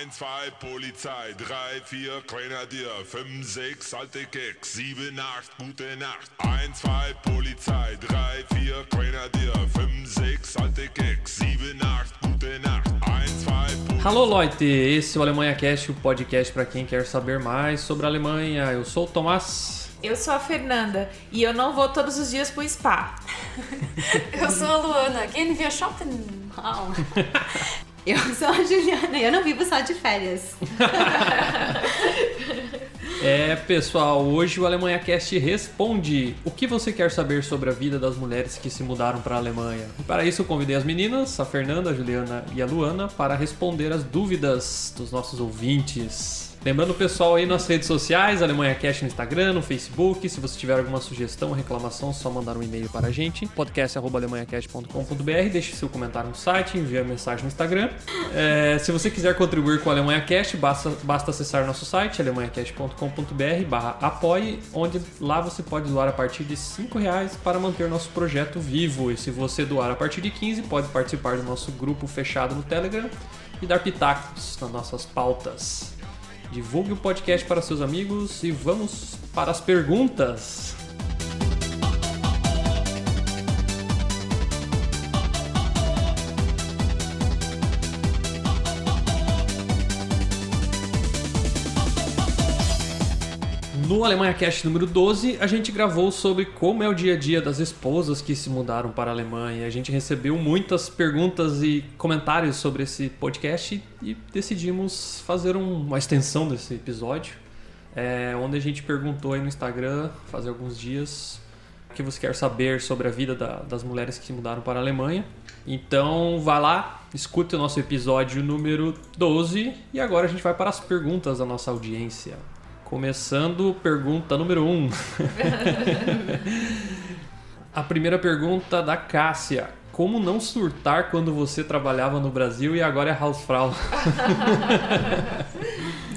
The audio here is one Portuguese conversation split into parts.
1, 2 Polizei, 3, 4 Grenadier, 5, 6 alte Keks, 7, 8 gute Nacht. 1, 2 Polizei, 3, 4 Grenadier, 5, 6 alte Keks, 7, 8 gute Nacht. 1, 2 Alô, Leute! Esse é o Alemanha Cast, o podcast para quem quer saber mais sobre a Alemanha. Eu sou o Tomás. Eu sou a Fernanda e eu não vou todos os dias pro spa. Eu sou a Luana. Gehen wir shoppen? Eu sou a Juliana e eu não vivo só de férias. É, pessoal, hoje o Alemanha Cast responde o que você quer saber sobre a vida das mulheres que se mudaram para a Alemanha. E para isso eu convidei as meninas, a Fernanda, a Juliana e a Luana, para responder as dúvidas dos nossos ouvintes. Lembrando o pessoal aí nas redes sociais, Alemanha Cast no Instagram, no Facebook. Se você tiver alguma sugestão ou reclamação, só mandar um e-mail para a gente, podcast.alemanhacast.com.br. Deixe seu comentário no site, envie a mensagem no Instagram. É, se você quiser contribuir com a Alemanha Cast, basta, basta acessar nosso site, alemanhacast.com.br barra apoie, onde lá você pode doar a partir de 5 reais para manter nosso projeto vivo. E se você doar a partir de 15, pode participar do nosso grupo fechado no Telegram e dar pitacos nas nossas pautas. Divulgue o podcast para seus amigos e vamos para as perguntas. No Alemanha Cast número 12, a gente gravou sobre como é o dia a dia das esposas que se mudaram para a Alemanha. A gente recebeu muitas perguntas e comentários sobre esse podcast e decidimos fazer um- uma extensão desse episódio, é, onde a gente perguntou aí no Instagram, faz alguns dias, o que você quer saber sobre a vida da- das mulheres que se mudaram para a Alemanha. Então, vá lá, escute o nosso episódio número 12 e agora a gente vai para as perguntas da nossa audiência. Começando, pergunta número 1. Um. A primeira pergunta da Cássia. Como não surtar quando você trabalhava no Brasil e agora é Hausfrau?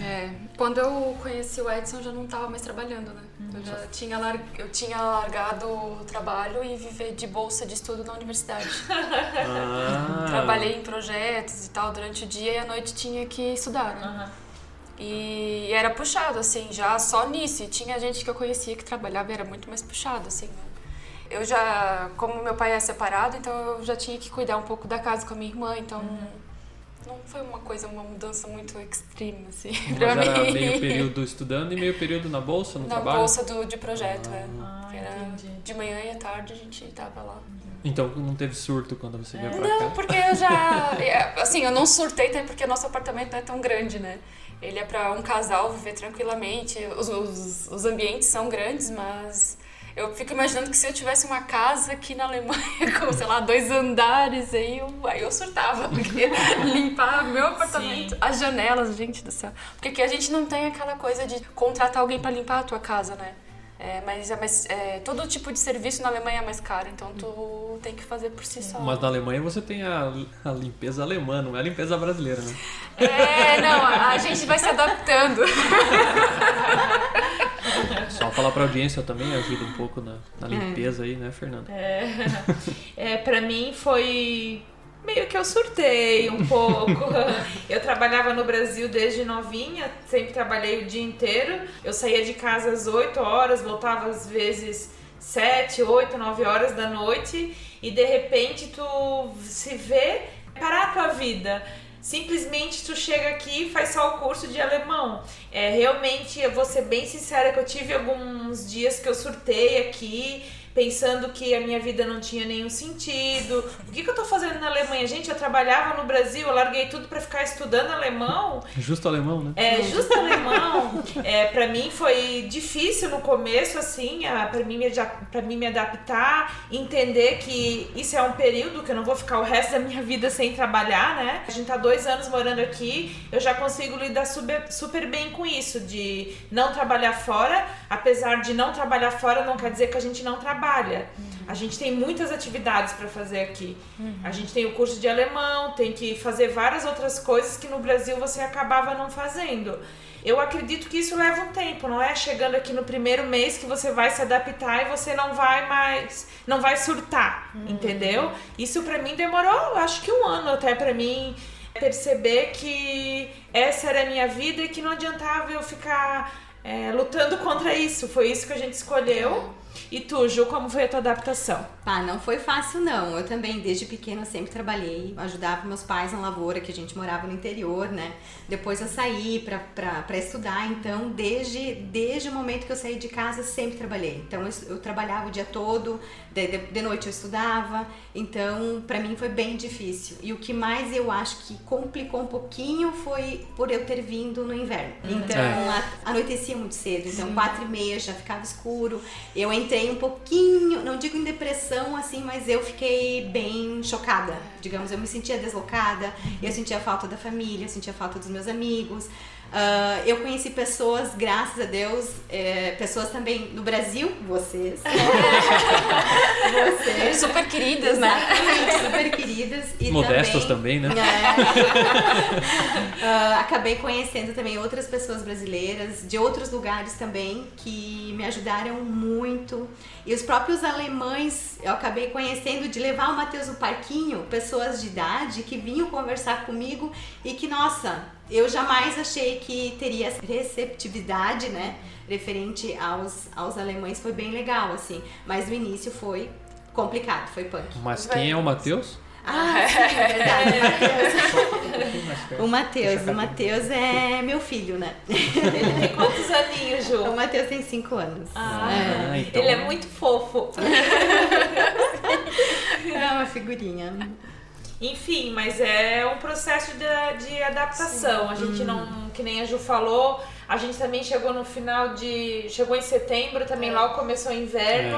É, quando eu conheci o Edson, eu já não estava mais trabalhando, né? Eu já tinha, lar... eu tinha largado o trabalho e viver de bolsa de estudo na universidade. Ah, Trabalhei em projetos e tal durante o dia e à noite tinha que estudar, né? E era puxado, assim, já só nisso. E tinha gente que eu conhecia que trabalhava e era muito mais puxado, assim. né? Eu já, como meu pai é separado, então eu já tinha que cuidar um pouco da casa com a minha irmã, então não foi uma coisa, uma mudança muito extreme, assim, pra Mas era mim. meio período estudando e meio período na bolsa, no Na trabalho? bolsa do, de projeto, é. Ah, Que era entendi. de manhã e à tarde a gente tava lá. Então não teve surto quando você veio pra Não, cá? porque eu já. é, Assim, eu não surtei até porque nosso apartamento não é tão grande, né? Ele é pra um casal viver tranquilamente. Os, os, os ambientes são grandes, mas eu fico imaginando que se eu tivesse uma casa aqui na Alemanha com, sei lá, dois andares, aí eu, aí eu surtava. Porque limpar meu apartamento, Sim. as janelas, gente do céu. Porque aqui a gente não tem aquela coisa de contratar alguém pra limpar a tua casa, né? É, mas é mais, é, todo tipo de serviço na Alemanha é mais caro, então tu tem que fazer por si só. Mas na Alemanha você tem a, a limpeza alemã, não é a limpeza brasileira, né? É, não, a gente vai se adaptando. Só falar pra audiência também ajuda um pouco na, na limpeza aí, né, Fernanda? É, pra mim foi meio que eu surtei um pouco. eu trabalhava no Brasil desde novinha, sempre trabalhei o dia inteiro. Eu saía de casa às 8 horas, voltava às vezes 7, 8, 9 horas da noite e de repente tu se vê parar a tua vida. Simplesmente tu chega aqui e faz só o curso de alemão. É, realmente, eu vou ser bem sincera que eu tive alguns dias que eu surtei aqui, pensando que a minha vida não tinha nenhum sentido. O que, que eu tô fazendo na Alemanha? Gente, eu trabalhava no Brasil, eu larguei tudo pra ficar estudando alemão. Justo alemão, né? É, justo alemão. É, para mim foi difícil no começo, assim, a- pra mim, me, pra mim me adaptar, entender que isso é um período que eu não vou ficar o resto da minha vida sem trabalhar, né? A gente tá dois anos morando aqui, eu já consigo lidar super, super bem com isso, de não trabalhar fora, apesar de não trabalhar fora, não quer dizer que a gente não trabalha. A gente tem muitas atividades para fazer aqui. A gente tem o curso de alemão, tem que fazer várias outras coisas que no Brasil você acabava não fazendo. Eu acredito que isso leva um tempo, não é chegando aqui no primeiro mês que você vai se adaptar e você não vai mais, não vai surtar, entendeu? Isso pra mim demorou, acho que um ano até pra mim perceber que essa era a minha vida e que não adiantava eu ficar é, lutando contra isso. Foi isso que a gente escolheu. E tu, Ju, como foi a tua adaptação? Ah, não foi fácil não. Eu também, desde pequena, sempre trabalhei, ajudava meus pais na lavoura, que a gente morava no interior, né? Depois eu saí pra estudar, então desde, desde o momento que eu saí de casa, sempre trabalhei. Então eu, eu trabalhava o dia todo, de, de, de noite eu estudava, então pra mim foi bem difícil. E o que mais eu acho que complicou um pouquinho foi por eu ter vindo no inverno. Então É. a- anoitecia muito cedo, então quatro e meia já ficava escuro. Eu entrei um pouquinho, não digo em depressão assim, mas eu fiquei bem chocada. Digamos, eu me sentia deslocada, eu sentia falta da família, eu sentia falta dos meus amigos. Ah, eu conheci pessoas, graças a Deus, é, pessoas também no Brasil, vocês. vocês. Super queridas, né? Super queridas. E Modestas também, né? É. Ah, acabei conhecendo também outras pessoas brasileiras de outros lugares também que me ajudaram muito. E os próprios alemães eu acabei conhecendo de levar o Matheus no parquinho, pessoas de idade que vinham conversar comigo e que, nossa, eu jamais achei que teria essa receptividade, né? Referente aos, aos alemães, foi bem legal, assim. Mas no início foi complicado, foi punk. Mas quem é o Matheus? Ah, sim, é verdade, Matheus. O Matheus, o Matheus é meu filho, né? Ele tem quantos aninhos, Ju? O Matheus tem 5 anos. Ah, Ah, então- ele é muito fofo. É uma figurinha. Enfim, mas é um processo de, de adaptação. A gente não, que nem a Ju falou, a gente também chegou no final de. Chegou em setembro, também logo começou o inverno.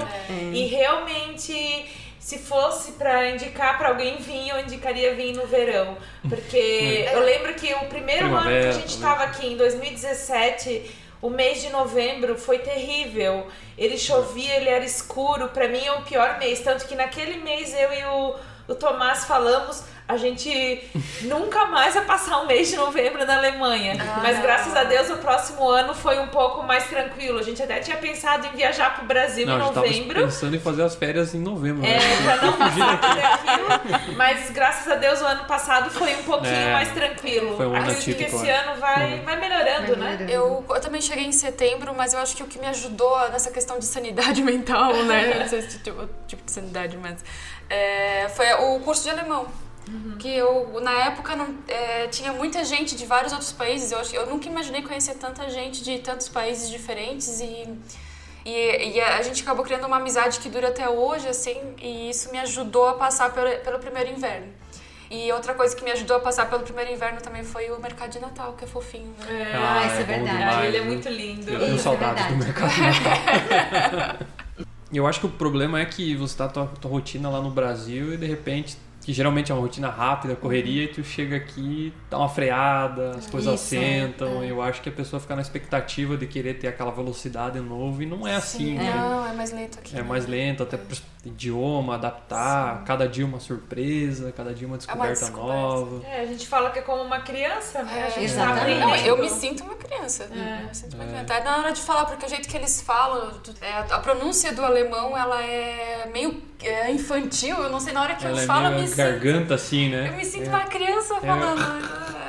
E realmente, se fosse pra indicar pra alguém vir, eu indicaria vir no verão. Porque eu lembro que o primeiro ano que a Primavera, gente talvez. tava aqui, em 2017. O mês de novembro foi terrível. Ele chovia, ele era escuro. Pra mim é o pior mês. Tanto que naquele mês eu e o, o Tomás falamos, a gente nunca mais vai passar um mês de novembro na Alemanha. Mas graças a Deus o próximo ano foi um pouco mais tranquilo. A gente até tinha pensado em viajar pro Brasil Não, a em gente tava novembro. pensando em fazer as férias em novembro. É, né? pra não passar por aquilo. Mas graças a Deus o ano passado foi um pouquinho É, mais tranquilo. foi um ano Acredito que esse ano vai, vai melhorando, Vai né? melhorando. Eu, eu também cheguei em setembro, mas eu acho que o que me ajudou nessa questão de sanidade mental, né? Não sei se tipo, tipo de sanidade, mas. é, foi o curso de alemão. Que eu, na época, não, é, tinha muita gente de vários outros países. Eu, eu nunca imaginei conhecer tanta gente de tantos países diferentes e. E, e a gente acabou criando uma amizade que dura até hoje, assim, e isso me ajudou a passar pelo, pelo primeiro inverno. E outra coisa que me ajudou a passar pelo primeiro inverno também foi o mercado de Natal, que é fofinho, né? Ah, isso é bom verdade. demais, ele é muito lindo. Eu tenho Isso é saudades do verdade. mercado de Natal. E eu acho que o problema é que você tá tua, tua rotina lá no Brasil e de repente, que geralmente é uma rotina rápida, correria, e tu chega aqui, dá uma freada, as coisas Isso, assentam. Eu acho que a pessoa fica na expectativa de querer ter aquela velocidade de novo e não é assim, né? Não, é mais lento aqui. É mais lento, até pro idioma, adaptar, cada dia uma surpresa, cada dia uma descoberta, descoberta. nova. É, a gente fala que é como uma criança, né? a gente tá exatamente. Não, eu me sinto uma criança. Eu me sinto uma criança. Até na hora de falar, porque o jeito que eles falam, é, a pronúncia do alemão, ela é meio é, infantil. Eu não sei, na hora que Ela eu é falo, me sinto... garganta assim, né? Eu me sinto uma criança falando.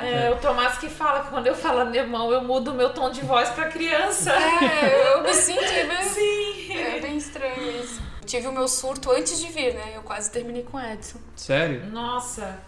É, o Tomás que fala que quando eu falo alemão, eu mudo meu tom de voz pra criança. É, eu me sinto bem... Sim. É bem estranho isso. Tive o meu surto antes de vir, né? Eu quase terminei com o Edson. Sério? Nossa.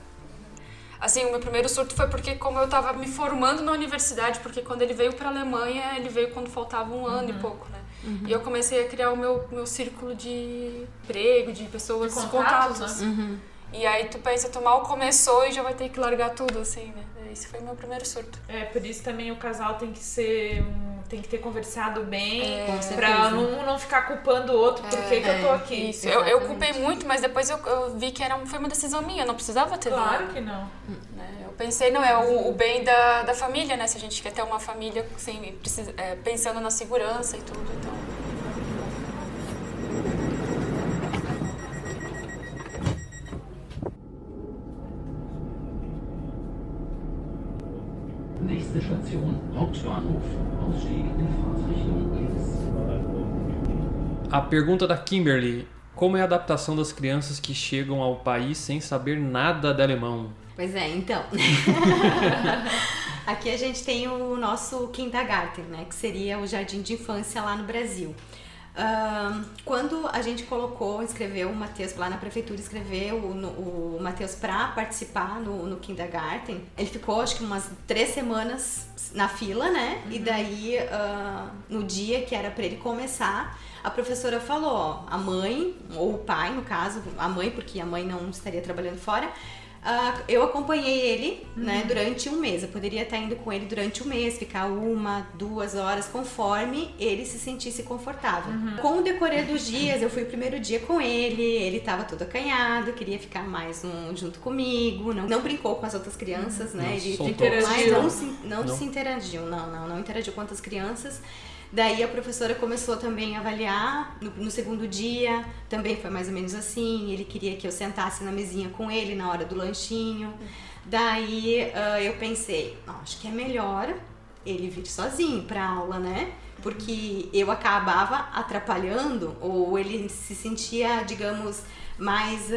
Assim, o meu primeiro surto foi porque como eu tava me formando na universidade, porque quando ele veio pra Alemanha, ele veio quando faltava um ano e pouco, né? E eu comecei a criar o meu, meu círculo de emprego, de pessoas, De de contatos, contatos. Uhum. E aí tu pensa, tu mal começou e já vai ter que largar tudo, assim, né? Esse foi o meu primeiro surto. É, por isso também o casal tem que ser. tem que ter conversado bem. Com Pra um não ficar culpando o outro por que que eu tô aqui. Isso, eu, eu culpei muito, mas depois eu, eu vi que era, foi uma decisão minha, eu não precisava ter Claro vindo, que não. né? Eu pensei, não, é o, o bem da, da família, né? Se a gente quer ter uma família assim, precisa, é, pensando na segurança e tudo, então... Nächste Station, Hauptbahnhof. Ausstieg in Fahrtrichtung links. A pergunta da Kimberly: Como é a adaptação das crianças que chegam ao país sem saber nada de alemão? Pois é, então. Aqui a gente tem o nosso kindergarten, né? Que seria o jardim de infância lá no Brasil. Ahn, quando a gente colocou, inscreveu o Matheus lá na prefeitura, escreveu o, o Matheus para participar no, no kindergarten, ele ficou acho que umas três semanas na fila, né? E daí, ah, no dia que era para ele começar, a professora falou: ó, a mãe, ou o pai, no caso, a mãe, porque a mãe não estaria trabalhando fora. Ah, eu acompanhei ele né, durante um mês. Eu poderia estar indo com ele durante um mês, ficar uma, duas horas, conforme ele se sentisse confortável. Com o decorrer dos dias, eu fui o primeiro dia com ele, ele estava todo acanhado, queria ficar mais um junto comigo, não, não brincou com as outras crianças, né? Não ele Interagiu. não, se, não, Não. se interagiu, não, não, não interagiu com outras crianças. Daí a professora começou também a avaliar no, no segundo dia, também foi mais ou menos assim. Ele queria que eu sentasse na mesinha com ele na hora do lanchinho. Daí ah, eu pensei, "Não, acho que é melhor ele vir sozinho pra aula, né? Porque eu acabava atrapalhando ou ele se sentia, digamos, mais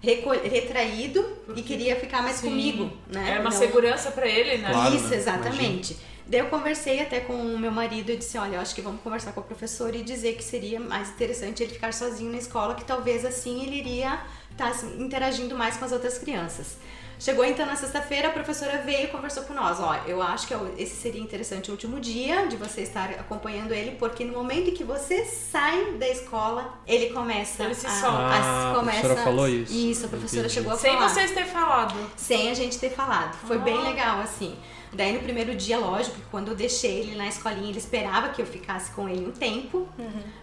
reco- retraído e queria ficar mais Sim. comigo, né? É uma Não- segurança pra ele, né? Claro, isso, né? exatamente. Daí eu conversei até com o meu marido e disse, olha, eu acho que vamos conversar com a professora e dizer que seria mais interessante ele ficar sozinho na escola, que talvez assim ele iria estar interagindo mais com as outras crianças. Chegou então na sexta-feira, a professora veio e conversou com nós. Ó, eu acho que é o- esse seria interessante o último dia de você estar acompanhando ele, porque no momento em que você sai da escola, ele começa Ele se a, solta. Ah, a começa professora falou isso. Isso, a professora Entendi. chegou a Sem falar. vocês terem falado. Sem a gente ter falado. Foi bem Ah. legal, assim. Daí no primeiro dia, lógico, que quando eu deixei ele na escolinha, ele esperava que eu ficasse com ele um tempo.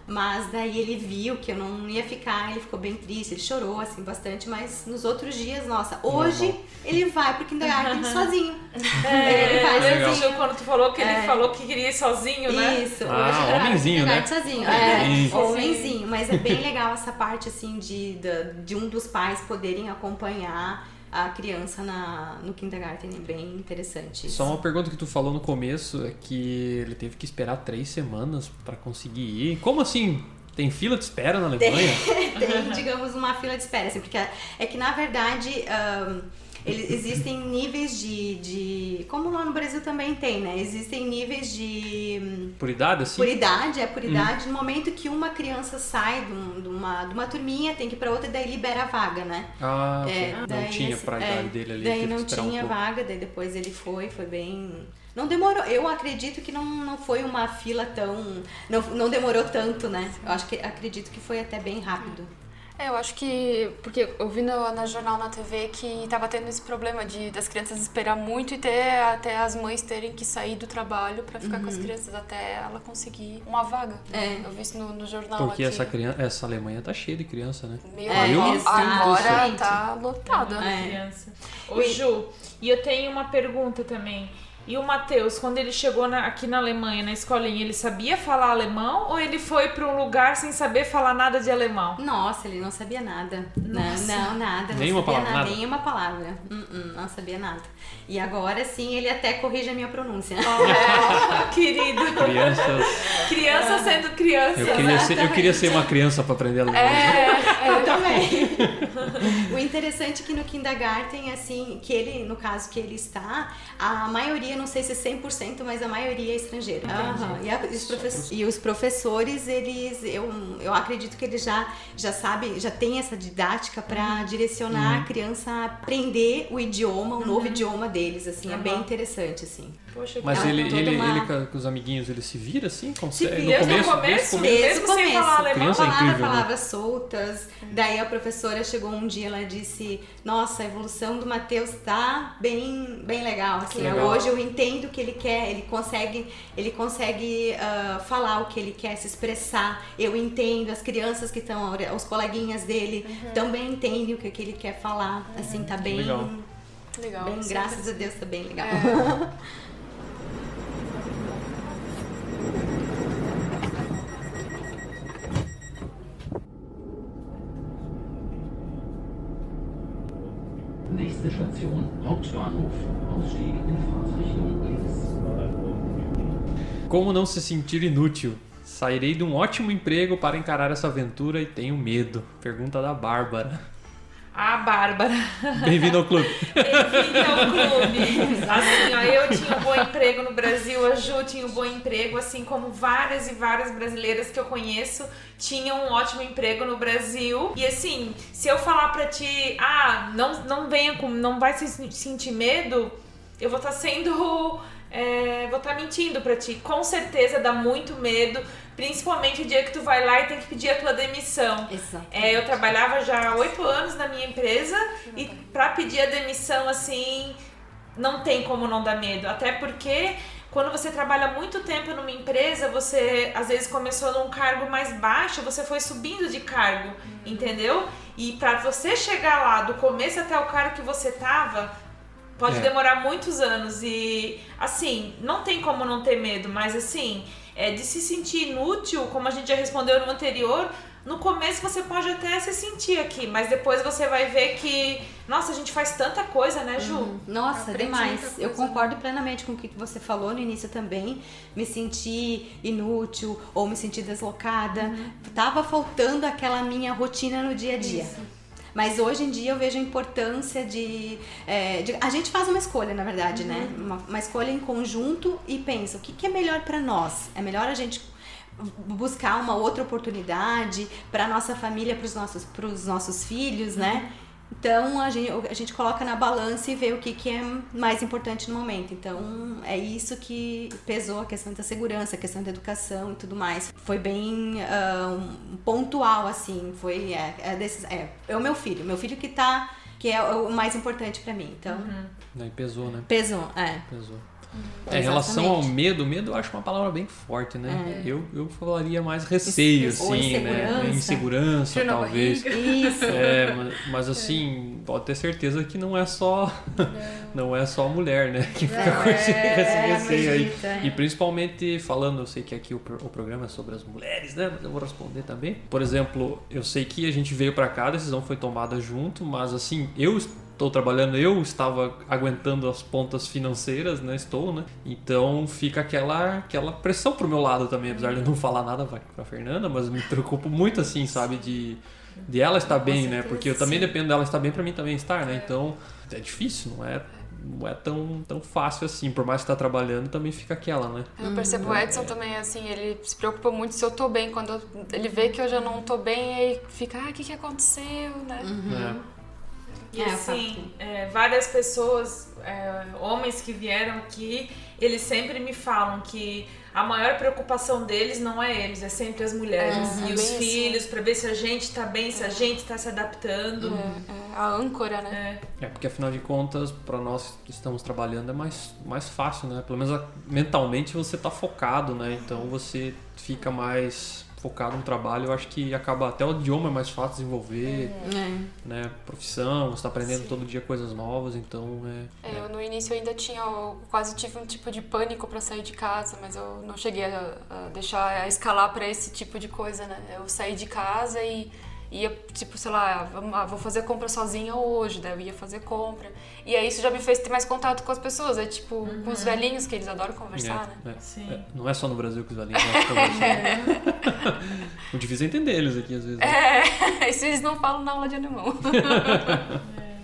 Mas daí ele viu que eu não ia ficar, ele ficou bem triste, ele chorou, assim, bastante. Mas nos outros dias, nossa, hoje ele vai pro kindergarten sozinho. É, ele vai lembra sozinho. quando tu falou que ele É. falou que queria ir sozinho, né? Isso, Ah, hoje homenzinho, né? sozinho. É, homenzinho. Mas é bem legal essa parte, assim, de, de um dos pais poderem acompanhar a criança na, no kindergarten. É bem interessante isso. Só uma pergunta que tu falou no começo é que ele teve que esperar três semanas pra conseguir ir. Como assim? Tem fila de espera na Alemanha? tem, digamos, uma fila de espera, assim, porque é que na verdade ahn, ele- existem níveis de, de. Como lá no Brasil também tem, né? Existem níveis de. hum, Por idade, assim? Por idade, é por Uhum. idade. No momento que uma criança sai de, um- de uma, de uma turminha, tem que ir pra outra e daí libera a vaga, né? Ah. É, não daí tinha esse- pra é, idade dele ali. Daí não um tinha pouco. vaga, daí depois ele foi, foi bem. Não demorou, eu acredito que não, não foi uma fila tão. Não, não demorou tanto, né? Eu acho que acredito que foi até bem rápido. É, eu acho que. Porque eu vi no, na jornal na TV que tava tendo esse problema de das crianças esperar muito e ter até as mães terem que sair do trabalho pra ficar com as crianças até ela conseguir uma vaga. Uhum. É. Eu vi isso no, no jornal Porque aqui. essa, criança, essa Alemanha tá cheia de criança, né? Meu É, Deus, agora tá lotada. Uma É. criança. Ô, Ju, e eu tenho uma pergunta também. E o Matheus, quando ele chegou na- aqui na Alemanha, na escolinha, ele sabia falar alemão ou ele foi pra um lugar sem saber falar nada de alemão? Nossa, ele não sabia nada. Não, Nossa. não, nada. Não Nenhuma sabia palavra, nada. nada? Nenhuma palavra. Hum, hum, não sabia nada. E agora sim, ele até corrige a minha pronúncia. É, querido. Crianças. Criança sendo criança. Eu queria, ser, eu queria ser uma criança pra aprender alemão. É, Eu também. o interessante é que no kindergarten, assim, que ele, no caso que ele está, a maioria, não sei se é 100%, mas a maioria é estrangeira. Aham. E, a- os profes- e os professores, eles, eu, eu acredito que eles já, já sabem, já têm essa didática para direcionar a criança a aprender o idioma, o novo idioma deles, assim, é bem interessante, assim. Poxa, Mas É, ele, ele, uma- ele com- os amiguinhos, ele se vira assim? Consegue? vira. no começo? o começo? Desde o Desde Mesmo o sem começo. falar alemão? Criança é falava incrível, né? palavras soltas. Daí a professora chegou um dia, ela disse: Nossa, a evolução do Matheus tá bem, bem legal. Assim, legal. Hoje eu entendo o que ele quer, ele consegue, ele consegue ah, falar o que ele quer, se expressar. Eu entendo, as crianças que estão, os coleguinhas dele também entendem o que, que ele quer falar. Assim, tá bem. Legal. legal. Bem, é graças a Deus, tá bem legal. Nächste Station Hauptbahnhof. Ausstieg in Fahrtrichtung links. Como não se sentir inútil? Sairei de um ótimo emprego para encarar essa aventura e tenho medo. Pergunta da Bárbara. A Bárbara. Bem-vindo ao clube. Bem-vindo ao clube. Assim, ó, eu tinha um bom emprego no Brasil, a Ju tinha um bom emprego, assim como várias e várias brasileiras que eu conheço tinham um ótimo emprego no Brasil. E assim, se eu falar pra ti, ah, não, não venha com, não vai se sentir medo, eu vou estar tá sendo é, vou estar tá mentindo pra ti. Com certeza dá muito medo, principalmente o dia que tu vai lá e tem que pedir a tua demissão. É, eu trabalhava já há oito anos na minha empresa e pra pedir a demissão, assim, não tem como não dar medo. Até porque quando você trabalha muito tempo numa empresa, você às vezes começou num cargo mais baixo, você foi subindo de cargo, uhum. entendeu? E para você chegar lá do começo até o cargo que você tava, pode é. demorar muitos anos e assim, não tem como não ter medo, mas assim, é de se sentir inútil, como a gente já respondeu no anterior, no começo você pode até se sentir aqui, mas depois você vai ver que, nossa, a gente faz tanta coisa, né, Ju? Uhum. Nossa, demais. Eu concordo plenamente com o que você falou no início também. Me sentir inútil ou me sentir deslocada. Uhum. Tava faltando aquela minha rotina no dia a dia. Isso. Mas hoje em dia eu vejo a importância de, é, de a gente faz uma escolha, na verdade, né? uhum. né? Uma, uma, escolha em conjunto e pensa o que, que é melhor para nós. É melhor a gente buscar uma outra oportunidade para nossa família, para os nossos, nossos filhos, né? Então a gente, a gente coloca na balança e vê o que, que é mais importante no momento. Então é isso que pesou a questão da segurança, a questão da educação e tudo mais. Foi bem uh, pontual, assim. Foi é, é, desses, é, é o meu filho, meu filho que tá. que é o mais importante para mim. Então. Uhum. pesou, né? Pesou, é. Pesou. É, em relação ao medo, medo eu acho uma palavra bem forte, né? É. Eu, eu falaria mais receio, assim, né? Insegurança, talvez. Isso. É, mas, mas, assim, pode ter certeza que não é só não, não é só a mulher, né? Que fica com esse, é, receio aí. E principalmente falando, eu sei que aqui o, o programa é sobre as mulheres, né? Mas eu vou responder também. Por exemplo, eu sei que a gente veio para cá, a decisão foi tomada junto, mas assim, eu estou trabalhando, eu estava aguentando as pontas financeiras, né? Estou, né? Então fica aquela, aquela pressão pro meu lado também, apesar de eu não falar nada pra Fernanda, mas me preocupo muito assim, sabe? De, de ela estar bem, né? Porque eu também dependo dela estar bem para mim também estar, né? Então é difícil, não é? Não é tão, tão fácil assim, por mais que tá trabalhando, também fica aquela, né? Eu percebo o Edson é. também, assim, ele se preocupa muito se eu tô bem. Quando eu, ele vê que eu já não tô bem, aí fica, ah, o que que aconteceu, né? Uhum. É. E é, assim, é, várias pessoas, é, homens que vieram aqui, eles sempre me falam que a maior preocupação deles não é eles, é sempre as mulheres e os filhos, assim. para ver se a gente tá bem, se a é. gente tá se adaptando. É, é, a âncora, né? É. porque afinal de contas, para nós que estamos trabalhando é mais, mais fácil, né? Pelo menos mentalmente você tá focado, né? Então você fica mais focado no trabalho, eu acho que acaba até o idioma é mais fácil desenvolver, é. né? Profissão, você está aprendendo Sim. todo dia coisas novas, então é, é. Eu no início ainda tinha, eu quase tive um tipo de pânico para sair de casa, mas eu não cheguei a, a deixar a escalar para esse tipo de coisa, né? Eu saí de casa e ia, tipo, sei lá, ah, vou fazer compra sozinha hoje, daí eu ia fazer compra. E aí isso já me fez ter mais contato com as pessoas, é tipo, uhum. com os uhum. velhinhos que eles adoram conversar, é, né? É, é, não é só no Brasil que os velhinhos de conversar. o difícil é entender eles aqui, às vezes. Né? É, isso eles não falam na aula de alemão. É.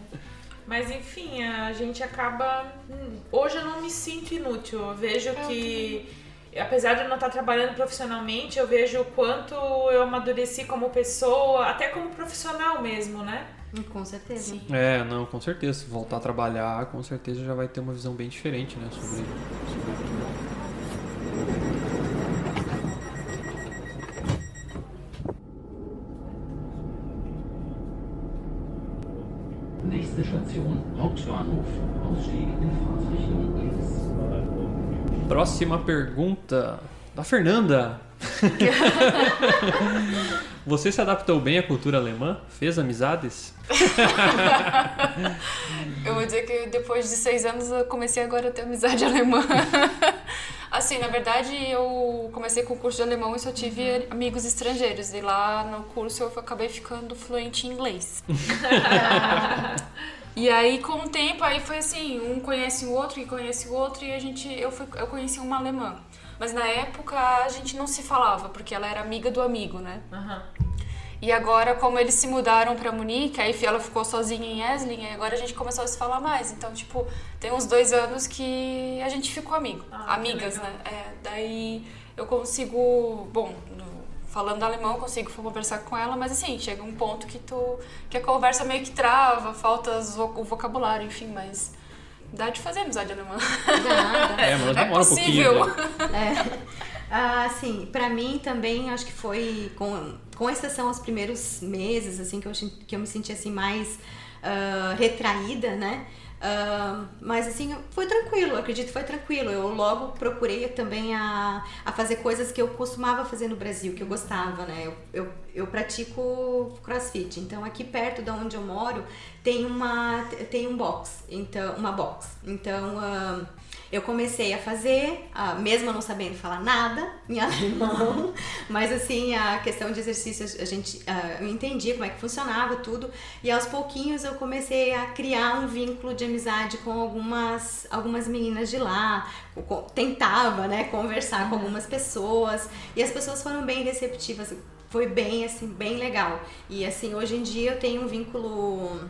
Mas enfim, a gente acaba. Hum, hoje eu não me sinto inútil. Eu vejo que apesar de eu não estar trabalhando profissionalmente, eu vejo o quanto eu amadureci como pessoa, até como profissional mesmo, né? Com certeza. Sim. É, não, com certeza. Se voltar a trabalhar, com certeza já vai ter uma visão bem diferente, né? Sobre, sobre Nächste Station, Hauptbahnhof. Ausstieg in Fahrtrichtung links. Próxima pergunta da Fernanda. Você se adaptou bem à cultura alemã? Fez amizades? eu vou dizer que depois de seis anos eu comecei agora a ter amizade alemã. assim, na verdade eu comecei com o curso de alemão e só tive uhum. amigos estrangeiros. E lá no curso eu acabei ficando fluente em inglês. E aí, com o tempo, aí foi assim, um conhece o outro, que conhece o outro, e a gente, eu, fui, eu conheci uma alemã. Mas na época a gente não se falava, porque ela era amiga do amigo, né? Uhum. E agora, como eles se mudaram para Munique, aí ela ficou sozinha em Esslingen, e agora a gente começou a se falar mais. Então, tipo, tem uns dois anos que a gente ficou amigo, Ah, amigas, né? É, daí eu consigo, bom, falando alemão, eu consigo conversar com ela, mas assim, chega um ponto que tu que a conversa meio que trava, falta o vocabulário, enfim, mas dá de fazer amizade alemã. É, mas É demora um possível. pouquinho. né? Ah, assim, pra mim também acho que foi, com, com exceção aos primeiros meses, assim, que eu, que eu me senti assim mais ah, retraída, né? Ah, mas assim, foi tranquilo, acredito que foi tranquilo. Eu logo procurei também a, a fazer coisas que eu costumava fazer no Brasil, que eu gostava, né? Eu, eu, eu pratico crossfit, então aqui perto de onde eu moro tem uma tem um box, então uma box. Então ah, eu comecei a fazer, ah, mesmo não sabendo falar nada em alemão, mas assim, a questão de exercícios, a gente, ah, eu entendi como é que funcionava tudo, e aos pouquinhos eu comecei a criar um vínculo de amizade com algumas, algumas meninas de lá, tentava, né, conversar com algumas pessoas, e as pessoas foram bem receptivas, foi bem, assim, bem legal. E assim, hoje em dia eu tenho um vínculo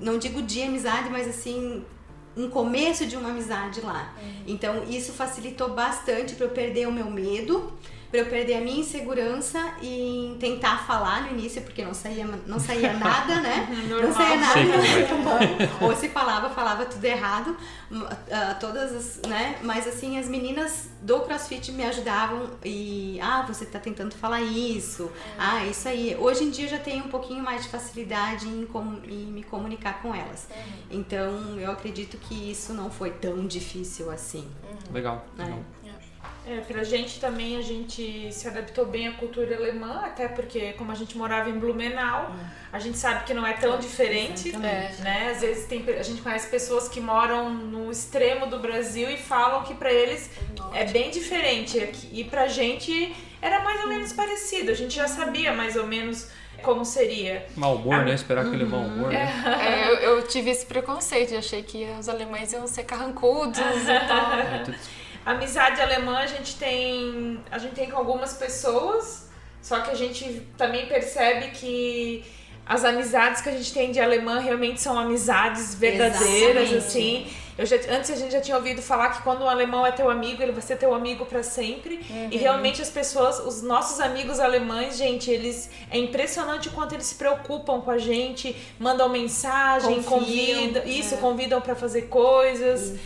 não digo de amizade, mas assim, um começo de uma amizade lá. Então, isso facilitou bastante para eu perder o meu medo, para eu perder a minha insegurança e tentar falar no início, porque não saía, não saía nada, né? não saía nada é. muito bom. Ou se falava, falava tudo errado. ah, todas as, né? Mas assim, as meninas do CrossFit me ajudavam e ah, você tá tentando falar isso. Ah, isso aí. Hoje em dia eu já tenho um pouquinho mais de facilidade em, com- em me comunicar com elas. Então, eu acredito que isso não foi tão difícil assim. Legal. É. legal. É, pra gente também, a gente se adaptou bem à cultura alemã, até porque como a gente morava em Blumenau, a gente sabe que não é tão diferente, Exatamente. né? Às vezes tem, a gente conhece pessoas que moram no extremo do Brasil e falam que pra eles é bem diferente. Aqui- E pra gente era mais ou menos parecido, a gente já sabia mais ou menos como seria. Mau humor, né? Esperar que ele mau humor, né? É, eu, eu tive esse preconceito, eu achei que os alemães iam ser carrancudos e tal. É, tudo- Amizade alemã a gente tem a gente tem com algumas pessoas, só que a gente também percebe que as amizades que a gente tem de alemã realmente são amizades verdadeiras Exatamente. assim. Eu já, antes a gente já tinha ouvido falar que quando um alemão é teu amigo, ele vai ser teu amigo pra sempre. E realmente as pessoas, os nossos amigos alemães, gente, eles é impressionante o quanto eles se preocupam com a gente, mandam mensagem, Confiam, convidam, isso, é. convidam pra fazer coisas.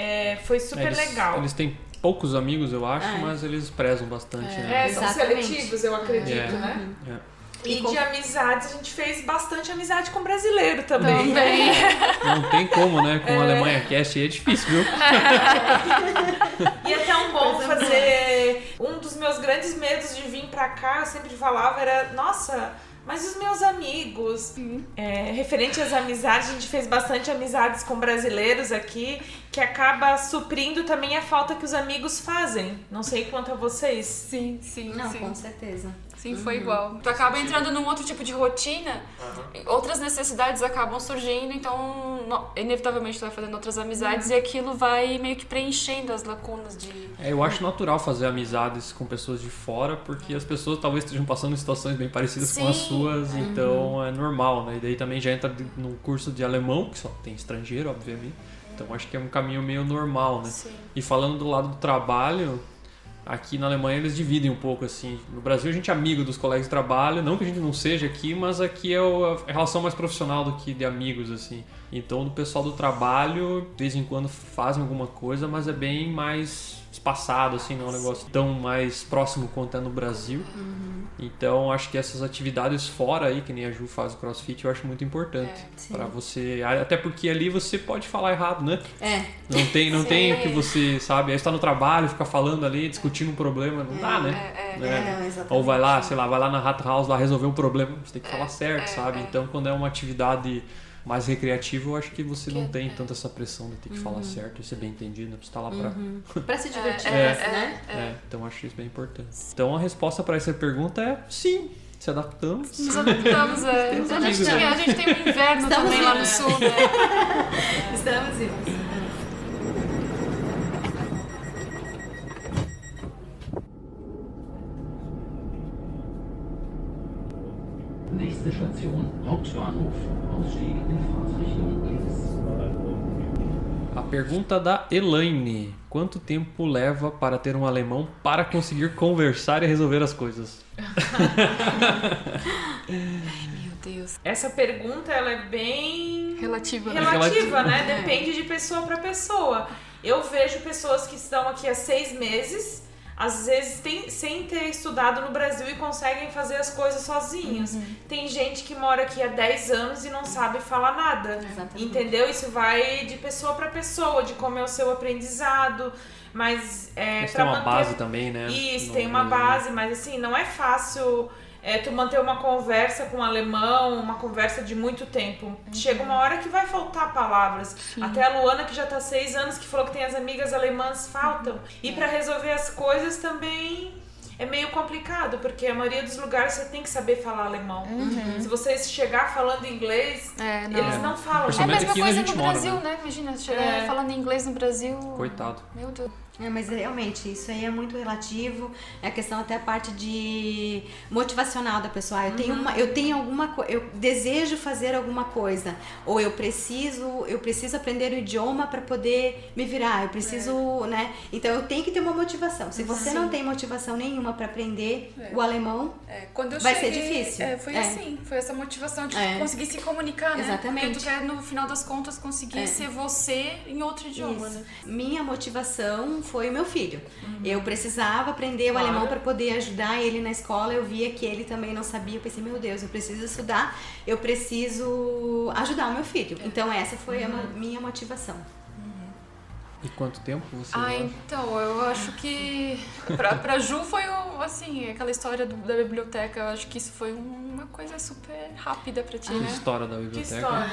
É, foi super eles, legal. Eles têm poucos amigos, eu acho, É. mas eles prezam bastante, né? É, são Exatamente. seletivos, eu acredito, É. né? É. E, E com- de amizades, a gente fez bastante amizade com brasileiro também. Também. Não tem como, né? Com a Alemanha Cast aí é difícil, viu? E é tão bom fazer. Um dos meus grandes medos de vir pra cá, eu sempre falava, era, nossa. Mas os meus amigos, É, referente às amizades, a gente fez bastante amizades com brasileiros aqui, que acaba suprindo também a falta que os amigos fazem. Não sei quanto a vocês. Sim, sim, Não, sim. com certeza. Sim, foi igual. Tu acaba entrando num outro tipo de rotina, outras necessidades acabam surgindo, então inevitavelmente tu vai fazendo outras amizades e aquilo vai meio que preenchendo as lacunas de. É, eu acho natural fazer amizades com pessoas de fora, porque as pessoas talvez estejam passando situações bem parecidas com as Sim. suas, então é normal, né? E daí também já entra num curso de alemão, que só tem estrangeiro, obviamente. Então acho que é um caminho meio normal, né? Sim. E falando do lado do trabalho, aqui na Alemanha eles dividem um pouco assim. No Brasil a gente é amigo dos colegas de trabalho, não que a gente não seja aqui, mas aqui é o- a relação mais profissional do que de amigos assim. Então do pessoal do trabalho, de vez em quando fazem alguma coisa, mas é bem mais espaçado assim, não é um negócio tão mais próximo quanto é no Brasil. Então acho que essas atividades fora aí, que nem a Ju faz o CrossFit, eu acho muito importante sim. Pra você, até porque ali você pode falar errado, né? É, Não tem, não tem o que você, sabe, aí está no trabalho, fica falando ali, discutindo um problema, não dá, né? É, é. Né? não, exatamente. Ou vai lá, sei lá, vai lá na Rat House lá resolver um problema, você tem que falar certo, é, sabe? é. Então, quando é uma atividade mais recreativa, eu acho que você não Que- tem é. tanto essa pressão de ter que falar certo e ser bem entendido, né? Você tá lá pra... Pra se divertir, É, mais, né? É, então eu acho isso bem importante. Então a resposta para essa pergunta é sim, se adaptamos. Nos adaptamos, é. A gente, né? a gente tem o inverno Estamos também lá no sul, né? Estamos vivos. Station Hauptbahnhof. Ausstieg in Fahrtrichtung links. A pergunta da Elaine: Quanto tempo leva para ter um alemão para conseguir conversar e resolver as coisas? Meu Deus. Essa pergunta ela é bem Relativa, né? relativa, né? Depende de pessoa para pessoa. Eu vejo pessoas que estão aqui há seis meses, às vezes tem, sem ter estudado no Brasil e conseguem fazer as coisas sozinhos. Uhum. Tem gente que mora aqui há 10 anos e não sabe falar nada. Exatamente. Entendeu? Isso vai de pessoa para pessoa, de como é o seu aprendizado. Mas é, Isso pra tem uma manter- base também, né? Isso, No tem uma Brasil. base, mas assim, não é fácil é, tu manter uma conversa com um alemão, uma conversa de muito tempo. Chega uma hora que vai faltar palavras. Até a Luana, que já tá seis anos, que falou que tem as amigas alemãs, faltam. E pra resolver as coisas também é meio complicado, porque a maioria dos lugares você tem que saber falar alemão. Se você chegar falando inglês, É, não. eles não falam. É a mesma coisa no mora, Brasil, né? né? Imagina, chegar É. falando inglês no Brasil. Coitado. Meu Deus. É, mas realmente, isso aí é muito relativo. É a questão até a parte de motivacional da pessoa. Ah, eu tenho uma, eu tenho alguma coisa, eu desejo fazer alguma coisa, ou eu preciso, eu preciso aprender o idioma para poder me virar. Eu preciso, né? Então eu tenho que ter uma motivação. Se você não tem motivação nenhuma para aprender o alemão, É, Vai ser cheguei, difícil. é, foi É. assim, foi essa motivação de É. conseguir se comunicar, né? Exatamente. Porque tu quer, no final das contas, conseguir É. ser você em outro idioma, né? Minha motivação foi o meu filho. Eu precisava aprender o Claro. alemão para poder ajudar ele na escola. Eu via que ele também não sabia. Eu pensei, meu Deus, eu preciso estudar, eu preciso ajudar o meu filho. Então, essa foi a mo- minha motivação. E quanto tempo você Ah, acha? então, eu acho que pra, pra Ju foi o- assim, aquela história do- da biblioteca, eu acho que isso foi uma coisa super rápida pra ti, Que né? história da Que biblioteca? história.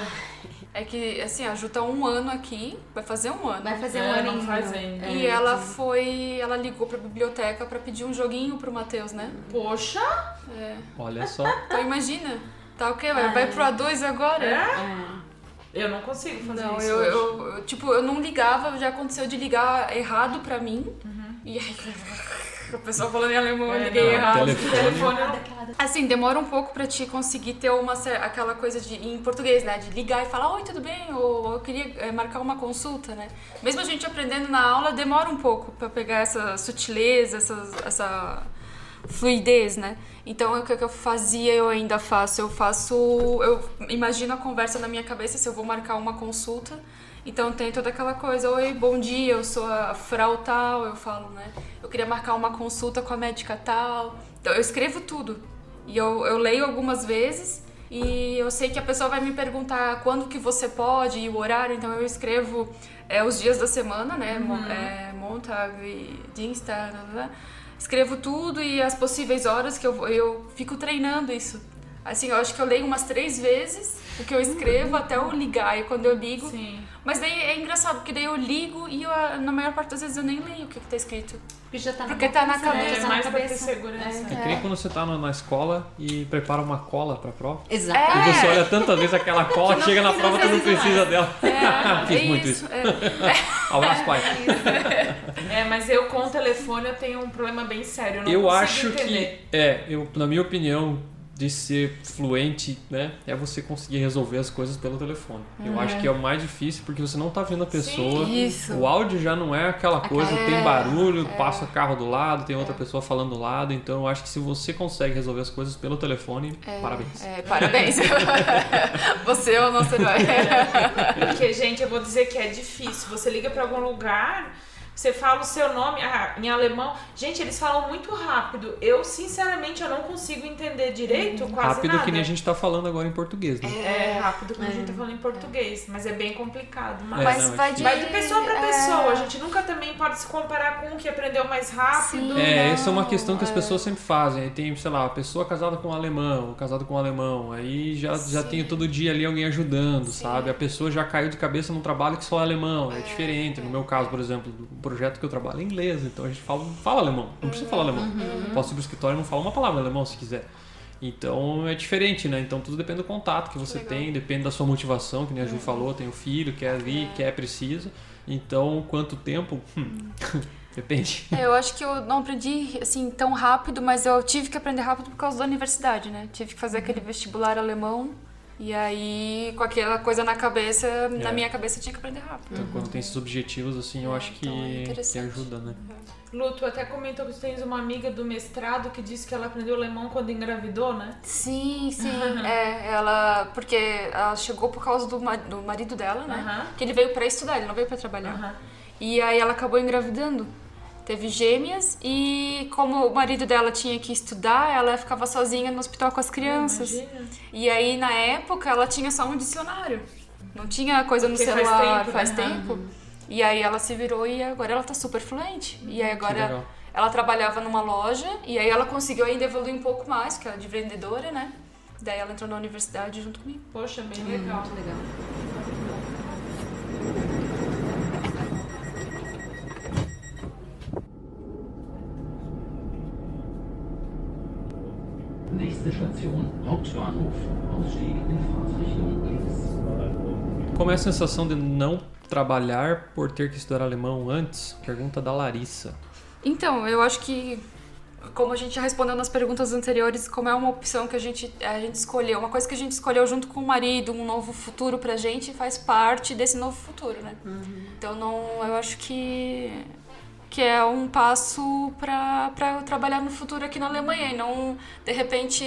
É que, assim, a Ju tá um ano aqui, vai fazer um ano. Vai fazer É, um ano em faz junho. ainda. É, E ela de- foi, ela ligou pra biblioteca pra pedir um joguinho pro Matheus, né? Poxa, É. Olha só. Então imagina, tá o quê? Vai, vai pro A2 agora? É. eu não consigo fazer Não, isso. eu, hoje. eu, eu, tipo, eu não ligava, já aconteceu de ligar errado pra mim. E aí, o pessoal falando em alemão, eu É, liguei não, errado. telefone. telefone Assim, demora um pouco pra te conseguir ter uma aquela coisa de em português, né? De ligar e falar, oi, tudo bem? Ou eu queria eh, marcar uma consulta, né? Mesmo a gente aprendendo na aula, demora um pouco pra pegar essa sutileza, essa, essa fluidez, né? Então, o que que eu fazia, eu ainda faço. Eu faço. Eu imagino a conversa na minha cabeça se eu vou marcar uma consulta. Então tem toda aquela coisa, oi, bom dia, eu sou a Frau tal, eu falo, né? Eu queria marcar uma consulta com a médica tal. Então eu escrevo tudo. E eu, eu leio algumas vezes e eu sei que a pessoa vai me perguntar quando que você pode e o horário, então eu escrevo é, os dias da semana, né? Mo- é, Montag, e Dienstag, escrevo tudo e as possíveis horas que eu eu fico treinando isso. Assim, eu acho que eu leio umas três vezes o que eu escrevo até eu ligar. E quando eu ligo, Sim. mas daí é engraçado, porque daí eu ligo e eu, na maior parte das vezes eu nem leio o que, que tá escrito. Porque já tá Porque tá na cabeça, É tá mais na pra ter cabeça. segurança. É que nem quando você tá na, na escola e prepara uma cola pra prova. É. Exato. E você olha tantas vezes aquela cola, chega na que prova, tu não precisa precisa dela. É, Fiz é muito isso. é. Abraço, pai. É, mas eu com o telefone eu tenho um problema bem sério. Eu, não Eu acho entender. que, é, eu, na minha opinião, de ser fluente, né, é você conseguir resolver as coisas pelo telefone. Eu acho que é o mais difícil porque você não tá vendo a pessoa. Isso. O áudio já não é aquela coisa, É, tem barulho, passa carro do lado, tem outra pessoa falando do lado. Então eu acho que se você consegue resolver as coisas pelo telefone, parabéns. É, parabéns. Você é o nosso herói. Porque, gente, eu vou dizer que é difícil. Você liga pra algum lugar, você fala o seu nome ah, em alemão. Gente, eles falam muito rápido. Eu, sinceramente, eu não consigo entender direito quase Rápido nada. que nem a gente tá falando agora em português, né? É rápido quando a gente tá falando em português, mas é bem complicado. Mas... É, Mas não, vai é de... Vai de pessoa pra é, pessoa. A gente nunca também pode se comparar com um que aprendeu mais rápido. Sim. É, Não, essa é uma questão que as é. pessoas sempre fazem. Aí tem, sei lá, a pessoa casada com um alemão, casado com um alemão. Aí já, já Sim. tem todo dia ali alguém ajudando, sabe? A pessoa já caiu de cabeça num trabalho que só é alemão. É, diferente. No meu caso, por exemplo, o projeto que eu trabalho é inglês, então a gente fala, fala alemão. Não precisa falar alemão. Posso ir pro escritório e não falar uma palavra alemão se quiser. Então é diferente, né? Então tudo depende do contato que você Legal. tem, depende da sua motivação, que nem a Ju falou, tem o filho, quer ali, quer, precisa. Então, quanto tempo? Hum. Depende. É, eu acho que eu não aprendi assim tão rápido, mas eu tive que aprender rápido por causa da universidade, né? Tive que fazer aquele vestibular alemão e aí com aquela coisa na cabeça, É. na minha cabeça eu tinha que aprender rápido. Então, quando tem esses objetivos, assim, eu É, acho então é que, que ajuda, né? Lu, tu até comentou que tu tens uma amiga do mestrado que disse que ela aprendeu alemão quando engravidou, né? Sim, sim. é, ela. Porque ela chegou por causa do, ma- do marido dela, né? Que ele veio pra estudar, ele não veio pra trabalhar. E aí ela acabou engravidando. Teve gêmeas e como o marido dela tinha que estudar, ela ficava sozinha no hospital com as crianças. Imagina. E aí na época ela tinha só um dicionário. Não tinha coisa no Porque faz celular tempo, faz né? tempo. E aí ela se virou e agora ela tá super fluente. E aí agora ela trabalhava numa loja e aí ela conseguiu ainda evoluir um pouco mais, que ela é de vendedora, né? Daí ela entrou na universidade junto comigo. Poxa, bem legal. Muito legal. Nächste Station Hauptbahnhof. Ausstieg in Fahrtrichtung links. Como é a sensação de não trabalhar por ter que estudar alemão antes? Pergunta da Larissa. Então, eu acho que, como a gente já respondeu nas perguntas anteriores, como é uma opção que a gente, a gente escolheu, uma coisa que a gente escolheu junto com o marido, um novo futuro pra gente, faz parte desse novo futuro, né? Então, não, eu acho que, que é um passo pra eu trabalhar no futuro aqui na Alemanha e não, de repente,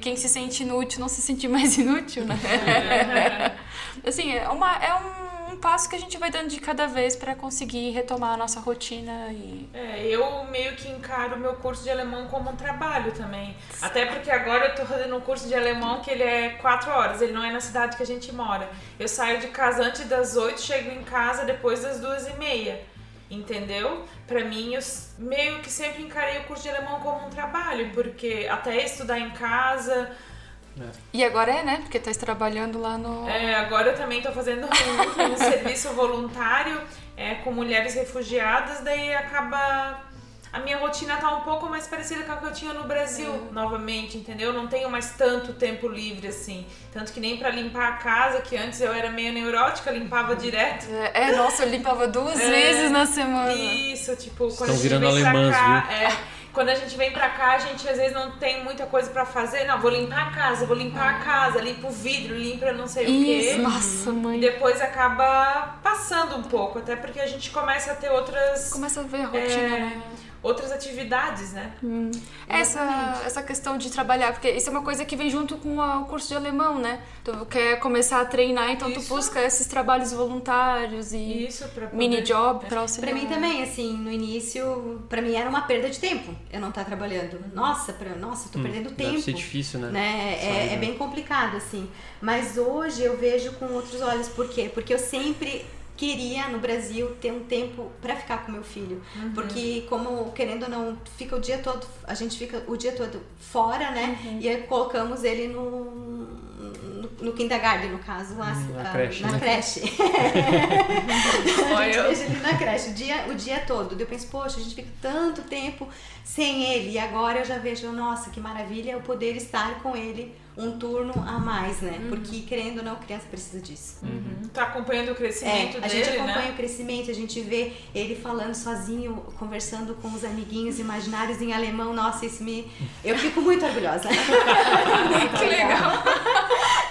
quem se sente inútil não se sentir mais inútil, né? assim, é, uma, é um, um passo que a gente vai dando de cada vez pra conseguir retomar a nossa rotina e É, eu meio que encaro o meu curso de alemão como um trabalho também. Até porque agora eu tô fazendo um curso de alemão que ele é quatro horas, ele não é na cidade que a gente mora. Eu saio de casa antes das oito, chego em casa depois das duas e meia. Entendeu? Pra mim, eu meio que sempre encarei o curso de alemão como um trabalho, porque até estudar em casa, E agora é, né? Porque tá trabalhando lá no. É, agora eu também tô fazendo um, um serviço voluntário é, com mulheres refugiadas, daí acaba. A minha rotina tá um pouco mais parecida com a que eu tinha no Brasil, novamente, entendeu? Não tenho mais tanto tempo livre assim. Tanto que nem pra limpar a casa, que antes eu era meio neurótica, limpava direto. É, é, nossa, eu limpava duas É. vezes na semana. Isso, tipo, quando Estão a gente virando vem alemãs, pra cá, é, quando a gente vem pra cá, a gente às vezes não tem muita coisa pra fazer. Não, vou limpar a casa, vou limpar a casa, limpo o vidro, limpa não sei o quê. Isso, nossa, E mãe. depois acaba passando um pouco, até porque a gente começa a ter outras, Começa a ver a rotina, É, né? Outras atividades, né? Essa, essa questão de trabalhar, porque isso é uma coisa que vem junto com a- o curso de alemão, né? Tu quer começar a treinar, então tu Isso. busca esses trabalhos voluntários e Isso, pra poder... mini job pra Pra auxiliar. mim também, assim, no início, pra mim era uma perda de tempo eu não estar trabalhando. Nossa, pra, nossa, tô perdendo tempo. Deve ser difícil, né? né? Sabe, É, né? é bem complicado, assim. Mas hoje eu vejo com outros olhos. Por quê? Porque eu sempre queria no Brasil ter um tempo pra ficar com meu filho. Porque como, querendo ou não, fica o dia todo, a gente fica o dia todo fora, né? E aí colocamos ele no, no, no kindergarten, no caso, lá, Hum, na ah, creche, na né? creche. a gente eu- deixa ele na creche o dia, o dia todo. Daí Eu penso, poxa, a gente fica tanto tempo sem ele. E agora eu já vejo, nossa, que maravilha eu poder estar com ele um turno a mais, né? Porque, querendo ou não, criança precisa disso. Tá acompanhando o É, crescimento a dele, gente acompanha né? o crescimento, a gente vê ele falando sozinho, conversando com os amiguinhos imaginários em alemão. Nossa, isso me. Eu fico muito orgulhosa. que legal!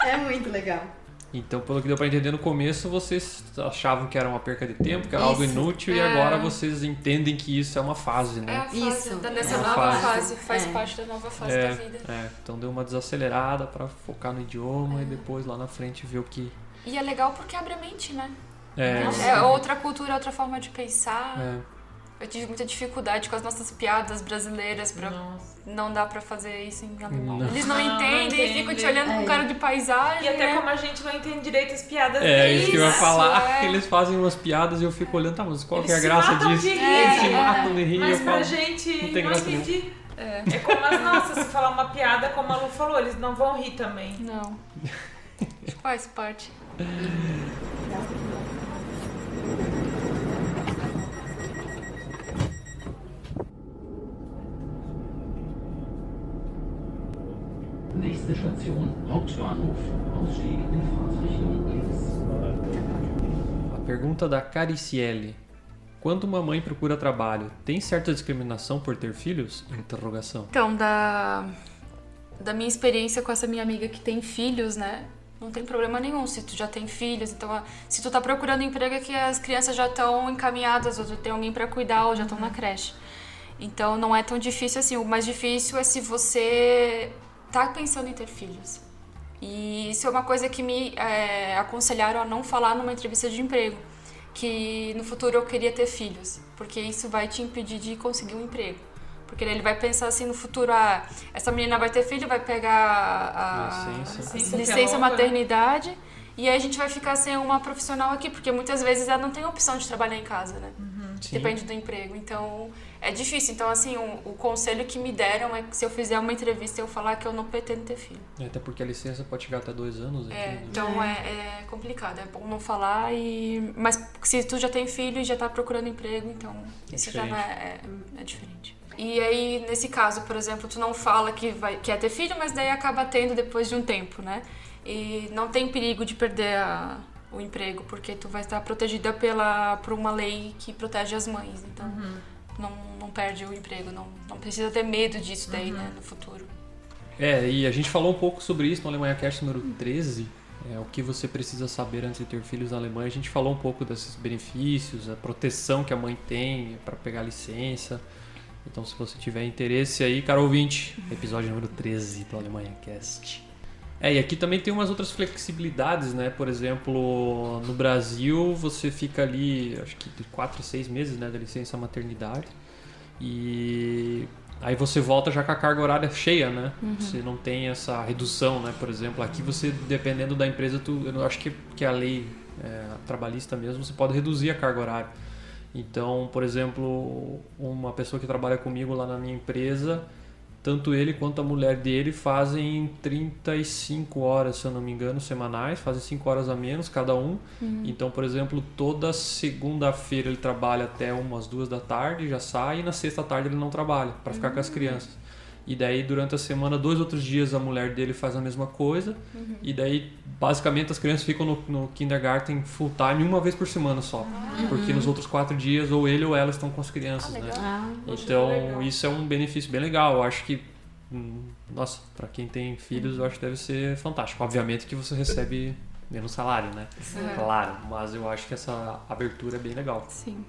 É muito legal. Então, pelo que deu pra entender no começo, vocês achavam que era uma perca de tempo, que era algo Isso. inútil, e É. agora vocês entendem que isso é uma fase, É né? a fase, Isso, da, é dessa uma nova fase. fase, faz É. parte da nova fase É, da vida. é, então deu uma desacelerada pra focar no idioma É. e depois lá na frente ver o que. E é legal porque abre a mente, né? É, É outra cultura, outra forma de pensar. é, Eu tive muita dificuldade com as nossas piadas brasileiras pra Nossa. não dá pra fazer isso em alemão. Não. Eles não Não, não entendem e ficam te olhando com É. cara de paisagem. E até né? como a gente não entende direito as piadas é deles. isso que eu ia falar. é. Eles fazem umas piadas e eu fico olhando, tá, mas qual que é a graça disso? de rir, Eles se é. matam de rir eu Mas pra falo. gente não não, tem graça entendi. É. É como as nossas, se falar uma piada, como a Lu falou, eles não vão rir também. Não. Faz parte. Nächste Station Hauptbahnhof. Ausstieg in Fahrtrichtung links. A pergunta da Cariciele. Quando uma mãe procura trabalho, tem certa discriminação por ter filhos? Interrogação. Então, da, da minha experiência com essa minha amiga que tem filhos, né? Não tem problema nenhum se tu já tem filhos. Então, se tu tá procurando emprego é que as crianças já estão encaminhadas, ou tu tem alguém para cuidar, ou já estão na creche. Então, não é tão difícil assim. O mais difícil é se você tá pensando em ter filhos. E isso é uma coisa que me é, aconselharam a não falar numa entrevista de emprego. Que no futuro eu queria ter filhos, porque isso vai te impedir de conseguir um emprego. Porque ele vai pensar assim no futuro, ah, essa menina vai ter filho, vai pegar a Licença. Licença longa. maternidade e aí a gente vai ficar sem uma profissional aqui, porque muitas vezes ela não tem opção de trabalhar em casa, né? Sim. Depende do emprego. Então é difícil. Então, assim, o, o conselho que me deram é que se eu fizer uma entrevista eu falar que eu não pretendo ter filho. É, Até porque a licença pode chegar até dois anos. aqui, É, né? então é, é complicado, é bom não falar e. Mas se tu já tem filho e já tá procurando emprego, então isso já não é, é, é diferente. E aí, nesse caso, por exemplo, tu não fala que vai quer ter filho, mas daí acaba tendo depois de um tempo, né? E não tem perigo de perder a- o emprego, porque tu vai estar protegida pela, por uma lei que protege as mães. Então, não, não perde o emprego, não, não precisa ter medo disso daí, né, no futuro. É, e a gente falou um pouco sobre isso no Alemanha Cast número 13. É, o que você precisa saber antes de ter filhos na Alemanha. A gente falou um pouco desses benefícios, a proteção que a mãe tem para pegar licença. Então, se você tiver interesse aí, caro ouvinte, episódio número 13 do Alemanha Cast. É, e aqui também tem umas outras flexibilidades, né? Por exemplo, no Brasil você fica ali, acho que de 4 a 6 meses, né, da licença maternidade. E aí você volta já com a carga horária cheia, né? Você não tem essa redução, né? Por exemplo, aqui você, dependendo da empresa, tu, eu acho que, que a lei é, trabalhista mesmo, você pode reduzir a carga horária. Então, por exemplo, uma pessoa que trabalha comigo lá na minha empresa, tanto ele quanto a mulher dele fazem 35 horas, se eu não me engano, semanais, fazem 5 horas a menos cada um. Então, por exemplo, toda segunda-feira ele trabalha até umas duas da tarde, já sai, e na sexta tarde ele não trabalha, para ficar com as crianças. E daí, durante a semana, dois outros dias a mulher dele faz a mesma coisa. E daí, basicamente, as crianças ficam no, no kindergarten full time uma vez por semana só. Porque nos outros quatro dias, ou ele ou ela estão com as crianças, Ah, né? Ah, Então, isso é um benefício bem legal. Eu acho que, hum, nossa, para quem tem filhos, eu acho que deve ser fantástico. Obviamente que você recebe menos salário, né? Claro, mas eu acho que essa abertura é bem legal. Sim.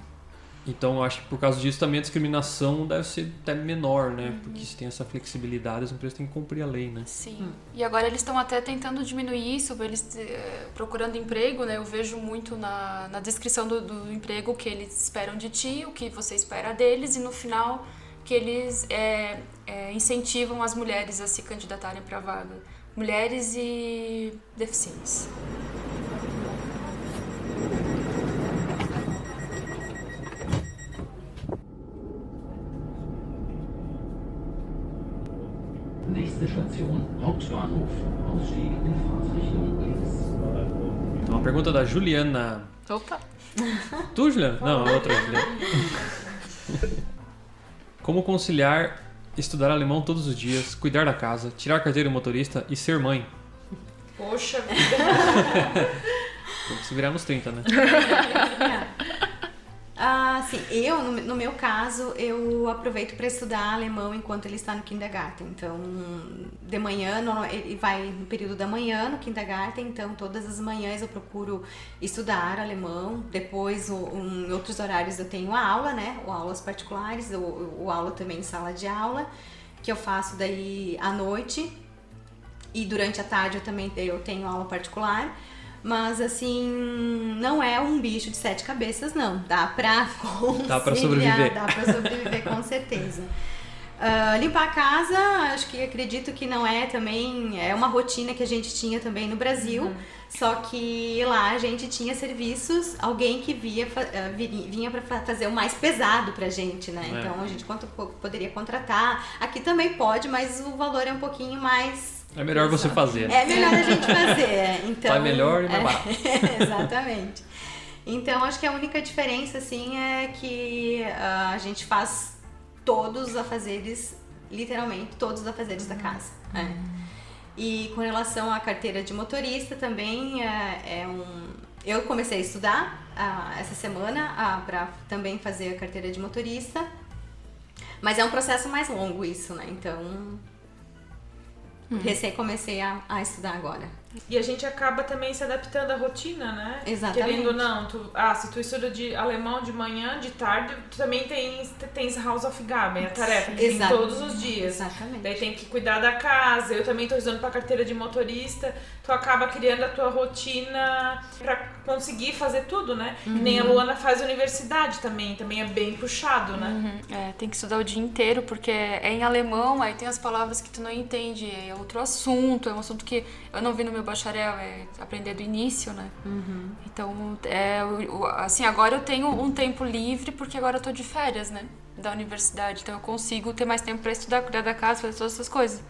Então, eu acho que por causa disso também a discriminação deve ser até menor, né? Porque se tem essa flexibilidade, as empresas têm que cumprir a lei, né? Sim. E agora eles estão até tentando diminuir isso, eles eh, procurando emprego, né? Eu vejo muito na, na descrição do, do emprego o que eles esperam de ti, o que você espera deles, e no final que eles eh, eh, incentivam as mulheres a se candidatarem para a vaga. Mulheres e deficientes. Nächste Station, Hauptbahnhof. Ausstieg in Fahrtrichtung links. Então, uma pergunta da Juliana. Opa! Tu, Juliana? Não, é outra Juliana. Como conciliar estudar alemão todos os dias, cuidar da casa, tirar carteira de motorista e ser mãe? Poxa vida. Tem que se virar nos 30, né? Ah, sim, eu, no, meu caso, eu aproveito para estudar alemão enquanto ele está no kindergarten. Então, de manhã, ele vai no período da manhã no kindergarten, então todas as manhãs eu procuro estudar alemão. Depois, em outros horários, eu tenho aula, né? Ou aulas particulares, ou, ou aula também em sala de aula, que eu faço daí à noite. E durante a tarde eu também eu tenho aula particular. Mas assim, não é um bicho de sete cabeças, não. Dá pra conciliar, Dá pra sobreviver. Dá pra sobreviver com certeza. Ah, limpar a casa, acho que acredito que não é também. É uma rotina que a gente tinha também no Brasil. Só que lá a gente tinha serviços, alguém que via, ah, vinha para fazer o mais pesado pra gente, né? É. Então a gente poderia contratar. Aqui também pode, mas o valor é um pouquinho mais É melhor você fazer. né? é melhor a gente fazer. Então, Sai melhor e mais é, barato. Exatamente. Então, acho que a única diferença, assim, é que ah, a gente faz todos os afazeres, literalmente, todos os afazeres da casa. é. E com relação à carteira de motorista também é, é um, eu comecei a estudar ah, essa semana ah, para também fazer a carteira de motorista. Mas é um processo mais longo isso, né? Então, recém comecei a, a estudar agora. E a gente acaba também se adaptando à rotina, né? Exatamente. Querendo ou não, tu, ah, se tu estuda de alemão de manhã, de tarde, tu também tens, tens House of Gaben, a tarefa que tem Exato. todos os dias. Exatamente. Daí tem que cuidar da casa, eu também tô estudando pra carteira de motorista, tu acaba criando a tua rotina pra conseguir fazer tudo, né? E nem a Uhum. Luana faz universidade também, também é bem puxado, né? Uhum. É, tem que estudar o dia inteiro, porque é em alemão, aí tem as palavras que tu não entende, é outro assunto, é um assunto que eu não vi no meu bacharel, é aprender do início, né? Então, é, assim, agora eu tenho um tempo livre, porque agora eu tô de férias, né? Da universidade, então eu consigo ter mais tempo pra estudar, cuidar da casa, fazer todas essas coisas.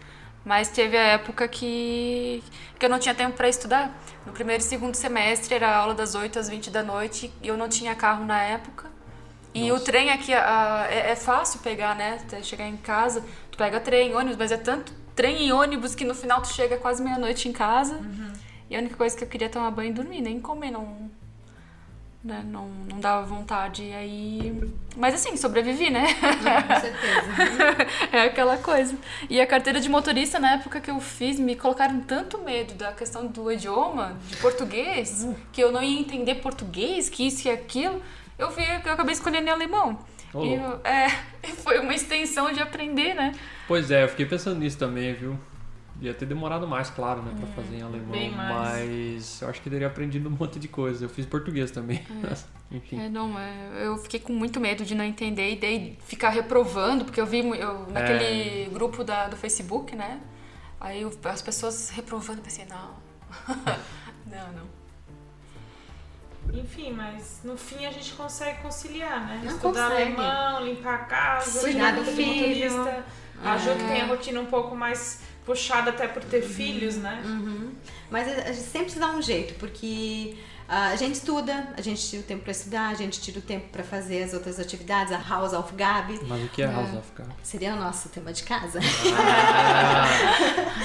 Mas teve a época que, que eu não tinha tempo pra estudar. No primeiro e segundo semestre era aula das 8 às 20 da noite e eu não tinha carro na época. E o trem aqui a- é, é fácil pegar, né? Até chegar em casa, tu pega trem, ônibus, mas é tanto trem e ônibus que no final tu chega quase meia-noite em casa. E a única coisa que eu queria é tomar banho e dormir, nem comer, não. Né? Não, não dava vontade. E aí. Mas assim, sobrevivi, né? Com certeza. é aquela coisa. E a carteira de motorista, na época que eu fiz, me colocaram tanto medo da questão do idioma, de português, que eu não ia entender português, que isso e aquilo. Eu vi que eu acabei escolhendo em alemão. E é, foi uma extensão de aprender, né? Pois é, eu fiquei pensando nisso também, viu? Ia ter demorado mais, claro, né, pra fazer em alemão. Mas eu acho que teria aprendido um monte de coisa. Eu fiz português também. Enfim. É, não, é, eu fiquei com muito medo de não entender e daí ficar reprovando, porque eu vi eu, naquele grupo da, do Facebook, né? Aí as pessoas reprovando, eu pensei, não. não, não. Enfim, mas no fim a gente consegue conciliar, né? Não Estudar consegue. alemão, limpar a casa, Cuidar do filho. motorista. Ajuda que tem a rotina um pouco mais puxada até por ter filhos, né? Uhum. Mas a a gente sempre se dá um jeito, porque a gente estuda, a gente tira o tempo para estudar, a gente tira o tempo para fazer as outras atividades, a House of Gabi. Mas o que é House of Cards? Seria o nosso tema de casa.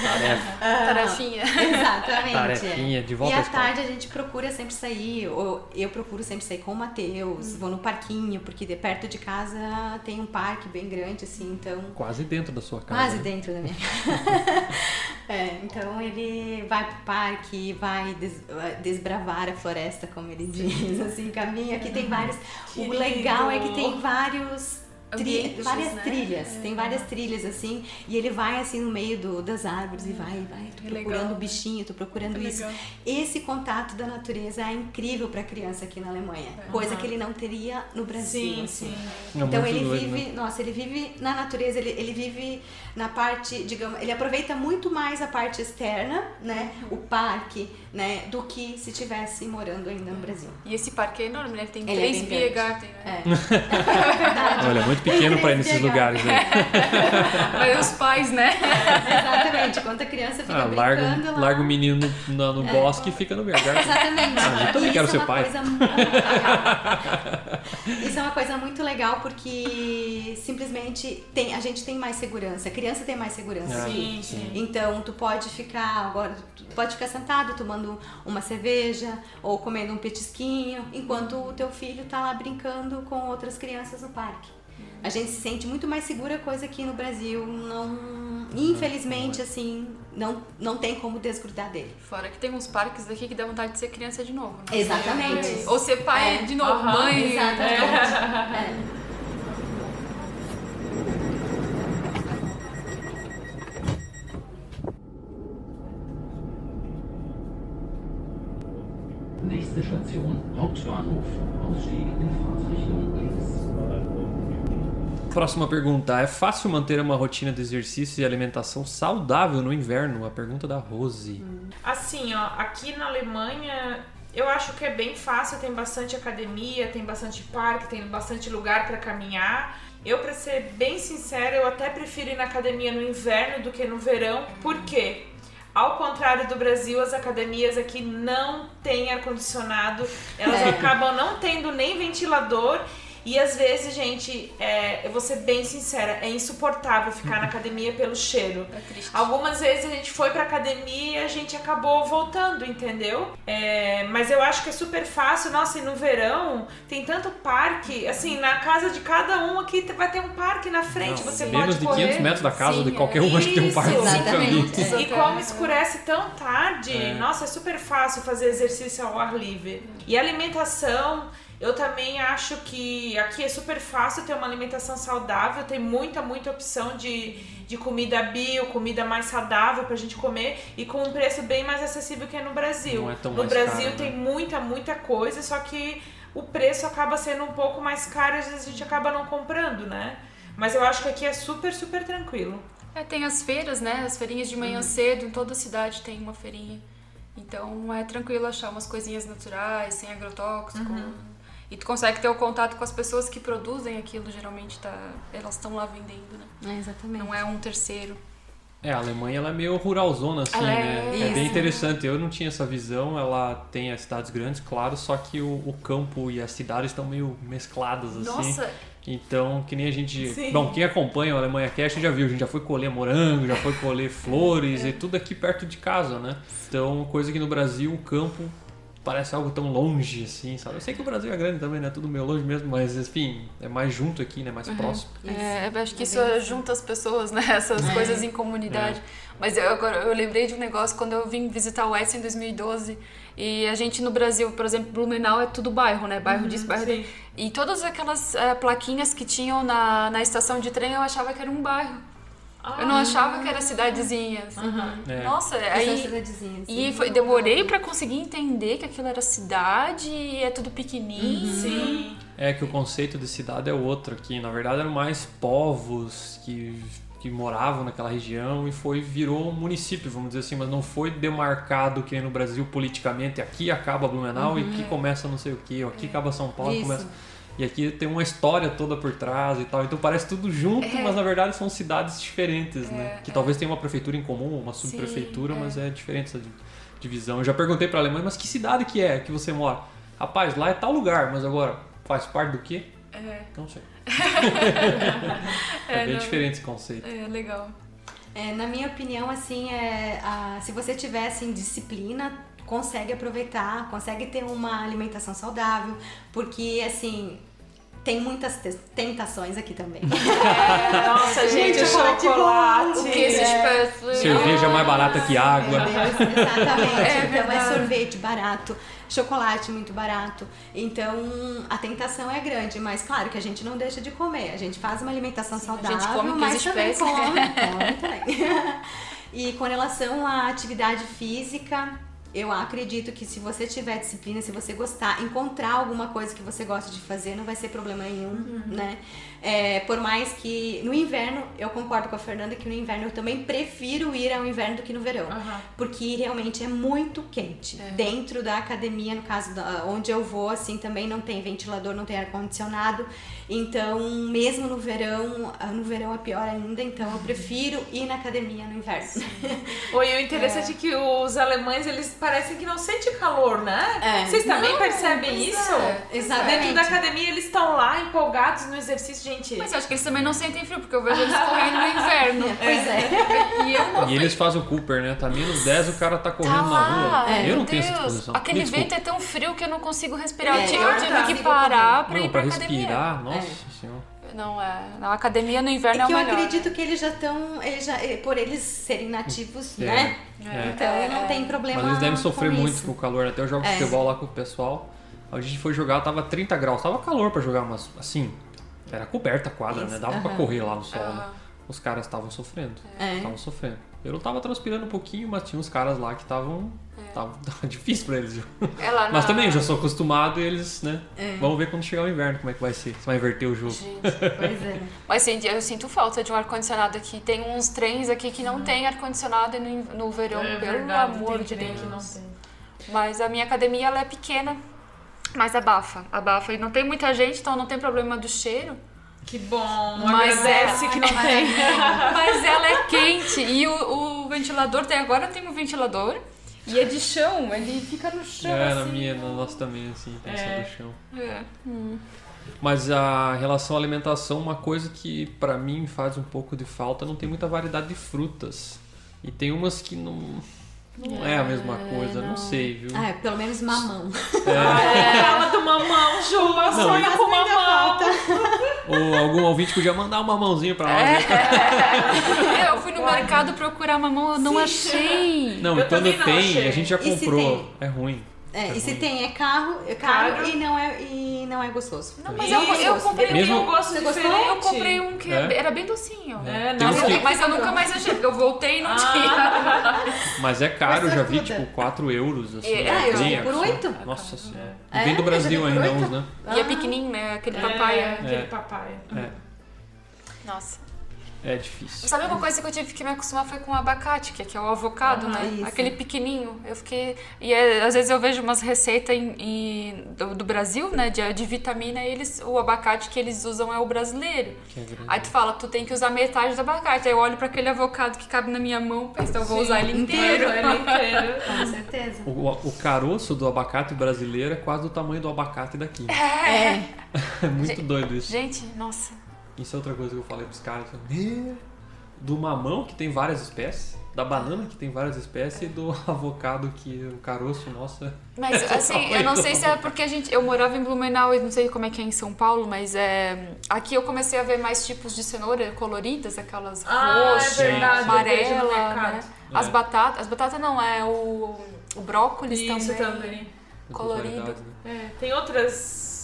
Tarefa. Tarefinha. Exatamente. Tarefinha, de volta E à tarde a gente procura sempre sair, ou eu procuro sempre sair com o Matheus, Hum. vou no parquinho, porque de perto de casa tem um parque bem grande, assim, então. Quase dentro da sua casa. Quase né? dentro da minha casa. É, então ele vai pro parque, vai des- desbravar a floresta, como ele diz, assim, caminha. Aqui tem vários. O Querido. legal é que tem vários. Tri- Ambientes, várias né? trilhas, tem várias trilhas assim, e ele vai assim no meio do, das árvores e vai, vai, tô É procurando né? bichinho, tô procurando É isso. legal. Esse contato da natureza é incrível para criança aqui na Alemanha, coisa que ele não teria no Brasil. Sim, assim. sim. É Então ele doido, vive, né? nossa, ele vive na natureza, ele, ele vive na parte, digamos, ele aproveita muito mais a parte externa, né, o parque, né, do que se tivesse morando ainda no Brasil. E esse parque é enorme, né? Tem Ele é três bem Beer grande. Garden, né? É, Olha, muito pequeno pra ir nesses lugares, né? Mas os pais, né? exatamente. Quando a criança fica Ah, larga, brincando lá. larga o menino no, no, no bosque e fica no lugar. Exatamente. Ah, eu também quero isso ser é uma pai. coisa isso é uma coisa muito legal porque simplesmente tem, a gente tem mais segurança, a criança tem mais segurança. Ah. Sim, sim. Então tu pode ficar agora, tu pode ficar sentado tomando uma cerveja ou comendo um petisquinho, enquanto o teu filho tá lá brincando com outras crianças no parque. A gente se sente muito mais segura, coisa que no Brasil não, infelizmente assim, não não tem como desgrudar dele. Fora que tem uns parques daqui que dá vontade de ser criança de novo. né? Exatamente. Ou ser pai É. de novo, Aham, mãe. Exatamente. É. Nächste Station Hauptbahnhof. Ausstieg in links. Próxima pergunta. É fácil manter uma rotina de exercício e alimentação saudável no inverno? A pergunta da Rose. Assim, ó, aqui na Alemanha eu acho que é bem fácil, tem bastante academia, tem bastante parque, tem bastante lugar para caminhar. Eu, pra ser bem sincera, eu até prefiro ir na academia no inverno do que no verão, por quê? Ao contrário do Brasil, as academias aqui não têm ar-condicionado, elas É. acabam não tendo nem ventilador E às vezes, gente, é, eu vou ser bem sincera, é insuportável ficar na academia pelo cheiro. É triste. Algumas vezes a gente foi pra academia e a gente acabou voltando, entendeu? É, mas eu acho que é super fácil. Nossa, e no verão tem tanto parque. Assim, na casa de cada um aqui vai ter um parque na frente. Não, você menos pode de correr. 500 metros da casa Sim, de qualquer um, acho que tem um parque exatamente. ali. E como escurece tão tarde, É. nossa, é super fácil fazer exercício ao ar livre. E alimentação, eu também acho que aqui é super fácil ter uma alimentação saudável, tem muita, muita opção de, de comida bio, comida mais saudável pra gente comer e com um preço bem mais acessível que no Brasil. Não é tão no mais Brasil caro, tem né? muita, muita coisa, só que o preço acaba sendo um pouco mais caro e às vezes a gente acaba não comprando, né? Mas eu acho que aqui é super, super tranquilo. É, tem as feiras, né? As feirinhas de manhã cedo, em toda cidade tem uma feirinha. Então é tranquilo achar umas coisinhas naturais, sem agrotóxico. E tu consegue ter o contato com as pessoas que produzem aquilo, geralmente tá, elas estão lá vendendo, né? É, exatamente. Não é um terceiro. É, a Alemanha ela é meio ruralzona, assim, Ela é- né? É bem Isso. interessante. Eu não tinha essa visão. Ela tem as cidades grandes, claro, só que o, o campo e as cidades estão meio mescladas, assim. Nossa, Então, que nem a gente. Sim. Bom, quem acompanha o Alemanha Cash já viu, a gente já foi colher morango, já foi colher flores e tudo aqui perto de casa, né? Então, coisa que no Brasil o campo parece algo tão longe, assim, sabe? Eu sei que o Brasil é grande também, né? Tudo meio longe mesmo, mas enfim, é mais junto aqui, né? Mais próximo. É, eu acho que É isso bem assim. junta as pessoas, né? Essas coisas em comunidade. Mas eu, agora eu lembrei de um negócio quando eu vim visitar o Edson em 2012 e a gente no Brasil, por exemplo, Blumenau é tudo bairro, né? Bairro disso, bairro. E todas aquelas eh, plaquinhas que tinham na, na estação de trem eu achava que era um bairro. Eu não achava que era cidadezinha. assim. É. Nossa, aí. cidadezinha, E foi, demorei pra conseguir entender que aquilo era cidade e é tudo pequenininho. Sim. É que o conceito de cidade é outro aqui. Na verdade, eram mais povos que, que moravam naquela região e foi virou um município, vamos dizer assim, mas não foi demarcado que no Brasil politicamente. Aqui acaba Blumenau e aqui começa não sei o que, aqui acaba São Paulo, Isso. começa. E aqui tem uma história toda por trás e tal. Então parece tudo junto, mas na verdade são cidades diferentes, né? Que talvez tenha uma prefeitura em comum, uma subprefeitura, Sim, é. mas é diferente essa di- divisão. Eu já perguntei pra Alemanha, mas que cidade que é que você mora? Rapaz, lá é tal lugar, mas agora faz parte do quê? É, Não sei. é, É, bem não- diferente esse conceito. é legal. É, na minha opinião, assim, é, a- se você tiver assim, disciplina, consegue aproveitar, consegue ter uma alimentação saudável, porque assim. Tem muitas te- tentações aqui também. Nossa, gente, o chocolate chocolate. bom. O que É. tipo Cerveja mais barata que água. Meu Deus, exatamente. É então é sorvete barato, chocolate muito barato. Então a tentação é grande, mas claro que a gente não deixa de comer. A gente faz uma alimentação saudável, come mas também espécie. come, come também. E com relação à atividade física, eu acredito que se você tiver disciplina, se você gostar, encontrar alguma coisa que você gosta de fazer, não vai ser problema nenhum, Uhum. né? É, por mais que no inverno, eu concordo com a Fernanda que no inverno eu também prefiro ir ao inverno do que no verão. Aham. Porque realmente é muito quente. Dentro da academia, no caso da, onde eu vou, assim, também não tem ventilador, não tem ar-condicionado. Então, mesmo no verão, ah, no verão é pior ainda, então eu prefiro ir na academia no inverno. Oi, o interessante é. que os alemães, eles parecem que não sentem calor, né? É. Vocês também Não, percebem isso? é. Exatamente. Dentro da academia, eles estão lá empolgados no exercício, gente. Mas eu acho que eles também não sentem frio, porque eu vejo eles correndo no inverno. Pois é. E eu E eles fazem o Cooper, né? Tá menos 10 o cara tá correndo Tá na rua. É. Eu não meu tenho essa Deus, disposição. Aquele vento é tão frio que eu não consigo respirar. É, eu tive, tive que parar pra Não, ir pra pra academia. respirar, nossa É. senhora. Não, é. Na academia no inverno é, É o que eu melhor. acredito que eles já estão, eles já, eh, por eles serem nativos, É. né? É. Então não tem problema. Mas eles devem sofrer com muito isso. com o calor. né? Até eu jogo É. futebol lá com o pessoal. A gente foi jogar, tava 30 graus. Tava calor pra jogar, mas assim, era coberta a quadra, né? Isso, Dava pra aham. correr lá no sol, né? Os caras estavam sofrendo. É. Estavam sofrendo. Eu não tava transpirando um pouquinho, mas tinha uns caras lá que estavam. Tava, tava difícil pra eles, viu? É lá Mas na- também, eu já sou acostumado e eles, né? É. Vamos ver quando chegar o inverno como é que vai ser. Se vai inverter o jogo. Gente. Pois é. Mas sim, eu sinto falta de um ar-condicionado aqui. Tem uns trens aqui que não tem ar-condicionado e no, no verão, É pelo verdade, amor tem de Deus. que não tem. Mas a minha academia ela é pequena, mas abafa. Abafa. E não tem muita gente, então não tem problema do cheiro. Que bom, Mas agradece é- que não tem. Mas ela é quente. E o, o ventilador, tem agora tem um ventilador. E é de chão, ele fica no chão. É, na assim, minha, na nossa também, assim, tem essa É. do chão. É. Hum. Mas a relação à alimentação, uma coisa que pra mim faz um pouco de falta, não tem muita variedade de frutas. E tem umas que não, não é, a mesma coisa, não, não. sei, viu? Ah, é, pelo menos mamão. É. Fala do mamão, Ju. Eu Não, sonho e- com mamão. Ou algum ouvinte podia mandar uma mãozinha pra nós. né? É, eu fui no mercado procurar mamão, eu não achei. Não, Eu e quando não tem, achei. a gente já comprou. É ruim. É, e se ruim. tem, é carro, é caro, Caro. e não é, e não é gostoso. Não, mas eu, é eu gostoso. comprei Mesmo- um gosto Você gostou? diferente. Eu comprei um que É? era bem docinho. É, não, eu- que- Mas eu nunca mais achei, porque eu voltei e não Ah. tinha. Mas é caro, eu Mas já vi tipo 4 euros. Assim, É, é Ah, eu vi por absurdo. oito. Nossa senhora. E É, vem do eu Brasil ainda uns, né? E é pequenininho, né? Aquele É, papaya. aquele É. papai. É, Nossa. É difícil. Sabe uma coisa que eu tive que me acostumar foi com o abacate, que é, que é o avocado, Ah, né? isso. Aquele pequenininho. Eu fiquei. E é, às vezes eu vejo umas receitas em, em- do, do Brasil, né? De, de vitamina, e eles, o abacate que eles usam é o brasileiro. Que é grande. Aí tu fala, tu tem que usar metade do abacate. Aí eu olho pra aquele avocado que cabe na minha mão, penso, eu vou Sim, usar ele inteiro. Ele inteiro. Com certeza. O, o caroço do abacate brasileiro é quase do tamanho do abacate daqui. É. É muito doido isso. Gente, nossa. Isso é outra coisa que eu falei pros caras. "Meu, Do mamão, que tem várias espécies. Da banana, que tem várias espécies. E do avocado, que o caroço, nossa. Mas assim, eu não sei se é porque a gente. Eu morava em Blumenau e não sei como é que é em São Paulo, mas é. Aqui eu comecei a ver mais tipos de cenoura coloridas, aquelas Ah, roxas, é verdade, vejo no amarela, né? As É. batatas. As batatas não, é o, o brócolis Isso também. também. Colorido. né? É, tem outras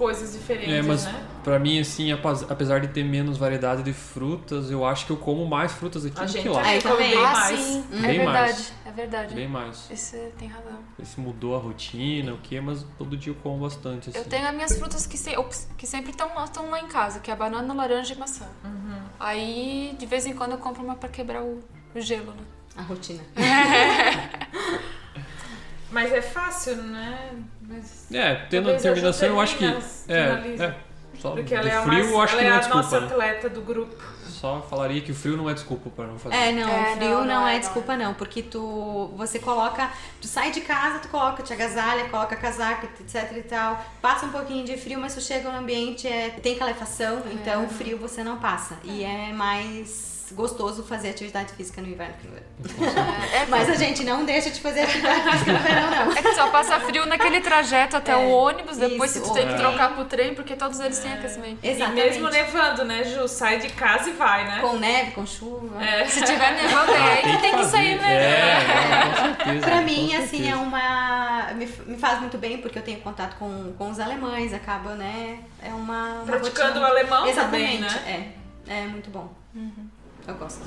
coisas diferentes, É, mas né? pra mim, assim, apesar de ter menos variedade de frutas, eu acho que eu como mais frutas aqui A do que lá. Aí come também. bem Ah, mais. sim, é Bem verdade. mais. É verdade. Bem mais. Isso tem razão. Esse mudou a rotina, o que, mas todo dia eu como bastante, assim. Eu tenho as minhas frutas que, se- ops, que sempre estão lá, estão lá em casa, que é a banana, laranja e maçã. Uhum. Aí, de vez em quando, eu compro uma pra quebrar o, o gelo, né? A rotina. Mas é fácil, né? Mas... É, tendo a Talvez a determinação, eu acho que. É, é. Só Porque ela é a, frio, mais, eu acho ela que não é é a nossa desculpa. né? atleta do grupo. Só falaria que o frio não é desculpa pra não fazer. É, não, É, o frio não, não, não é, é, desculpa não, porque tu você coloca, tu sai de casa, tu coloca, te agasalha, coloca casaco, etc e tal, passa um pouquinho de frio, mas tu chega no ambiente, é, tem calefação, então frio você não passa. E é mais gostoso fazer atividade física no inverno que no verão. É, Mas a gente não deixa de fazer atividade física no verão, não. É que só passa frio naquele trajeto até É, o ônibus, depois isso, se tu tem que é. trocar pro trem, porque todos eles têm aquecimento. Exatamente. E mesmo nevando, né, Ju? Sai de casa e vai, né? Com neve, com chuva. É. Se tiver nevando, é aí que tem que sair, né? É, com certeza. Pra com mim, assim, é uma. Me, me faz muito bem, porque eu tenho contato com, com os alemães, acaba, né? É uma. uma Praticando rotina- o alemão Exatamente, também, né? é. É muito bom. Eu gosto.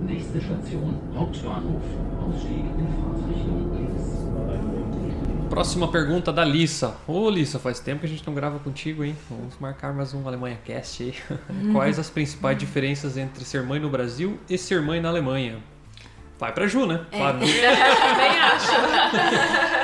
Nächste Station, Hauptbahnhof. Ausstieg in Fahrtrichtung links. Próxima pergunta da Lissa. Ô Lissa, faz tempo que a gente não grava contigo, hein? Vamos marcar mais um Alemanha Cast aí. Quais as principais diferenças entre ser mãe no Brasil e ser mãe na Alemanha? Vai pra Ju, né? Claro. Também acho.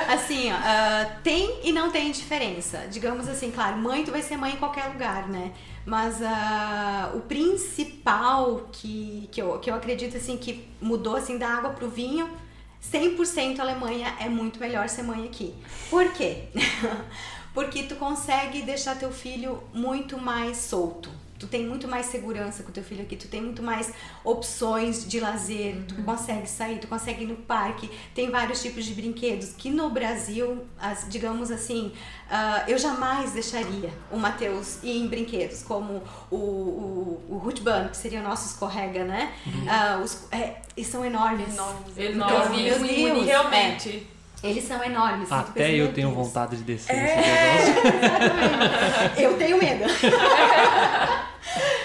Assim, ó, ah, tem e não tem diferença. Digamos assim, claro, mãe tu vai ser mãe em qualquer lugar, né? Mas ah, o principal que, que, eu, que eu acredito assim que mudou assim da água pro vinho, 100% Alemanha é muito melhor ser mãe aqui. Por quê? Porque tu consegue deixar teu filho muito mais solto. Tu tem muito mais segurança com teu filho aqui, tu tem muito mais opções de lazer, tu consegue sair, tu consegue ir no parque, tem vários tipos de brinquedos que no Brasil, as- digamos assim, ah, eu jamais deixaria o Matheus ir em brinquedos, como o, o, o que seria o nosso escorrega, né? Ah, os, é, e são enormes. Enormes. Enorme. Meu Deus, Realmente. Eles são enormes. e Até eu tenho vontade de descer nesse negócio. Exatamente. Eu tenho medo.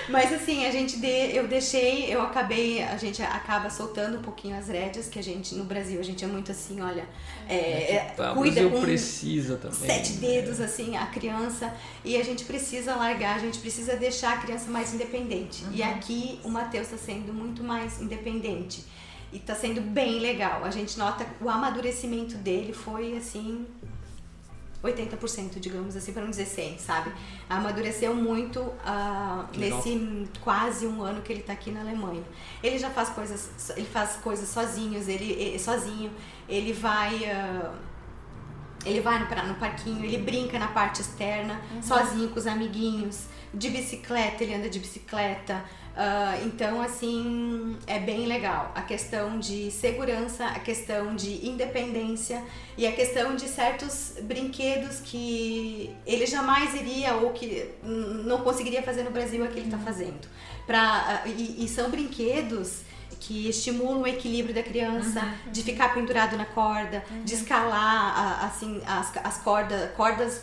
Mas assim, a gente de, eu deixei, eu acabei, a gente acaba soltando um pouquinho as rédeas, que a gente no Brasil a gente é muito assim, olha, é, é, Ah, cuida Brasil com precisa também. sete dedos assim a criança e a gente precisa largar, a gente precisa deixar a criança mais independente. E aqui o Matheus está sendo muito mais independente. E tá sendo bem legal. A gente nota o amadurecimento dele foi assim 80%, digamos assim, para não dizer 100, sabe? Amadureceu muito uh, nesse quase um ano que ele está aqui na Alemanha. Ele já faz coisas, ele faz coisas sozinhos, ele, ele sozinho, ele vai uh, ele vai no, no parquinho, ele brinca na parte externa, uhum. sozinho com os amiguinhos. De bicicleta, ele anda de bicicleta. Uh, então, assim, é bem legal. A questão de segurança, a questão de independência e a questão de certos brinquedos que ele jamais iria ou que não conseguiria fazer no Brasil, é que ele está fazendo. Pra, uh, e, e são brinquedos que estimulam o equilíbrio da criança, uhum. de ficar pendurado na corda, uhum. de escalar assim as, as cordas, cordas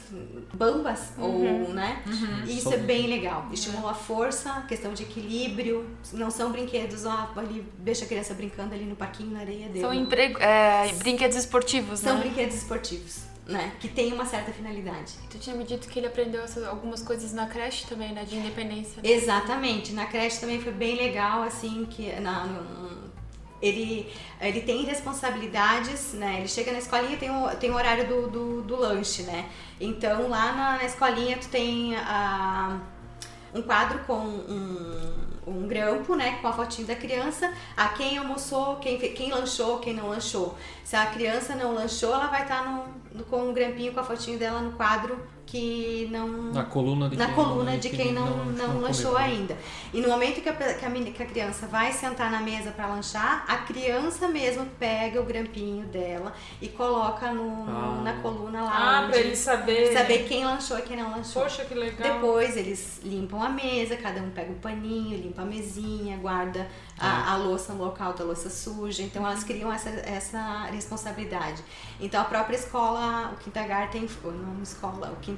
bambas uhum. ou, né? Uhum. Isso é bem legal. Estimula a força, questão de equilíbrio. Não são brinquedos, ó, ali deixa a criança brincando ali no parquinho na areia dele. São emprego, é, brinquedos esportivos, são né? São brinquedos esportivos né? Que tem uma certa finalidade. Tu tinha me dito que ele aprendeu essas, algumas coisas na creche também, né? De independência. Né? Exatamente. Na creche também foi bem legal, assim, que na, no, ele, ele tem responsabilidades, né? Ele chega na escolinha tem o, tem o horário do, do, do lanche, né? Então lá na, na escolinha tu tem a, um quadro com um um grampo, né, com a fotinho da criança, a quem almoçou, quem, quem lanchou, quem não lanchou. Se a criança não lanchou, ela vai estar no, no, com um grampinho com a fotinho dela no quadro que não na coluna de na quem, coluna não, de quem, não, não, não, não lanchou comeu. ainda. E no momento que a, que a, que a criança vai sentar na mesa para lanchar a criança mesmo pega o grampinho dela e coloca no, ah. na coluna lá ah para ele saber. saber quem lanchou e quem não lanchou. Poxa que legal. Depois eles limpam a mesa cada um pega um paninho limpa a mesinha guarda a, a louça no local da louça suja. Então elas criam essa, essa responsabilidade. Então a própria escola o kindergarten não escola o kindergarten,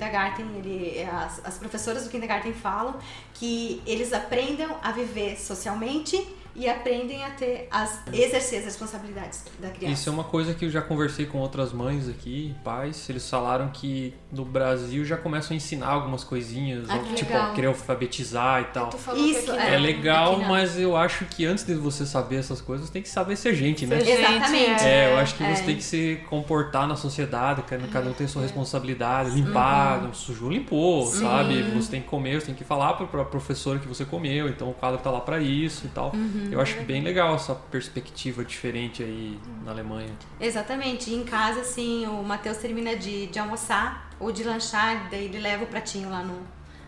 ele, as, as professoras do kindergarten falam que eles aprendam a viver socialmente e aprendem a ter as exercer as responsabilidades da criança. Isso é uma coisa que eu já conversei com outras mães aqui, pais, eles falaram que no Brasil já começam a ensinar algumas coisinhas, ah, tipo, legal. querer alfabetizar e tal. Isso é, é legal, mas eu acho que antes de você saber essas coisas, tem que saber ser gente, né? Ser Exatamente. É, eu acho que é. você tem que se comportar na sociedade, cada um tem sua responsabilidade, limpar, uhum. sujou, limpou, Sim. sabe? Você tem que comer, você tem que falar para a professora que você comeu, então o quadro tá lá para isso e tal. Uhum. Eu acho bem legal essa perspectiva diferente aí na Alemanha. Exatamente. E em casa, assim, o Matheus termina de, de almoçar ou de lanchar, daí ele leva o pratinho lá no.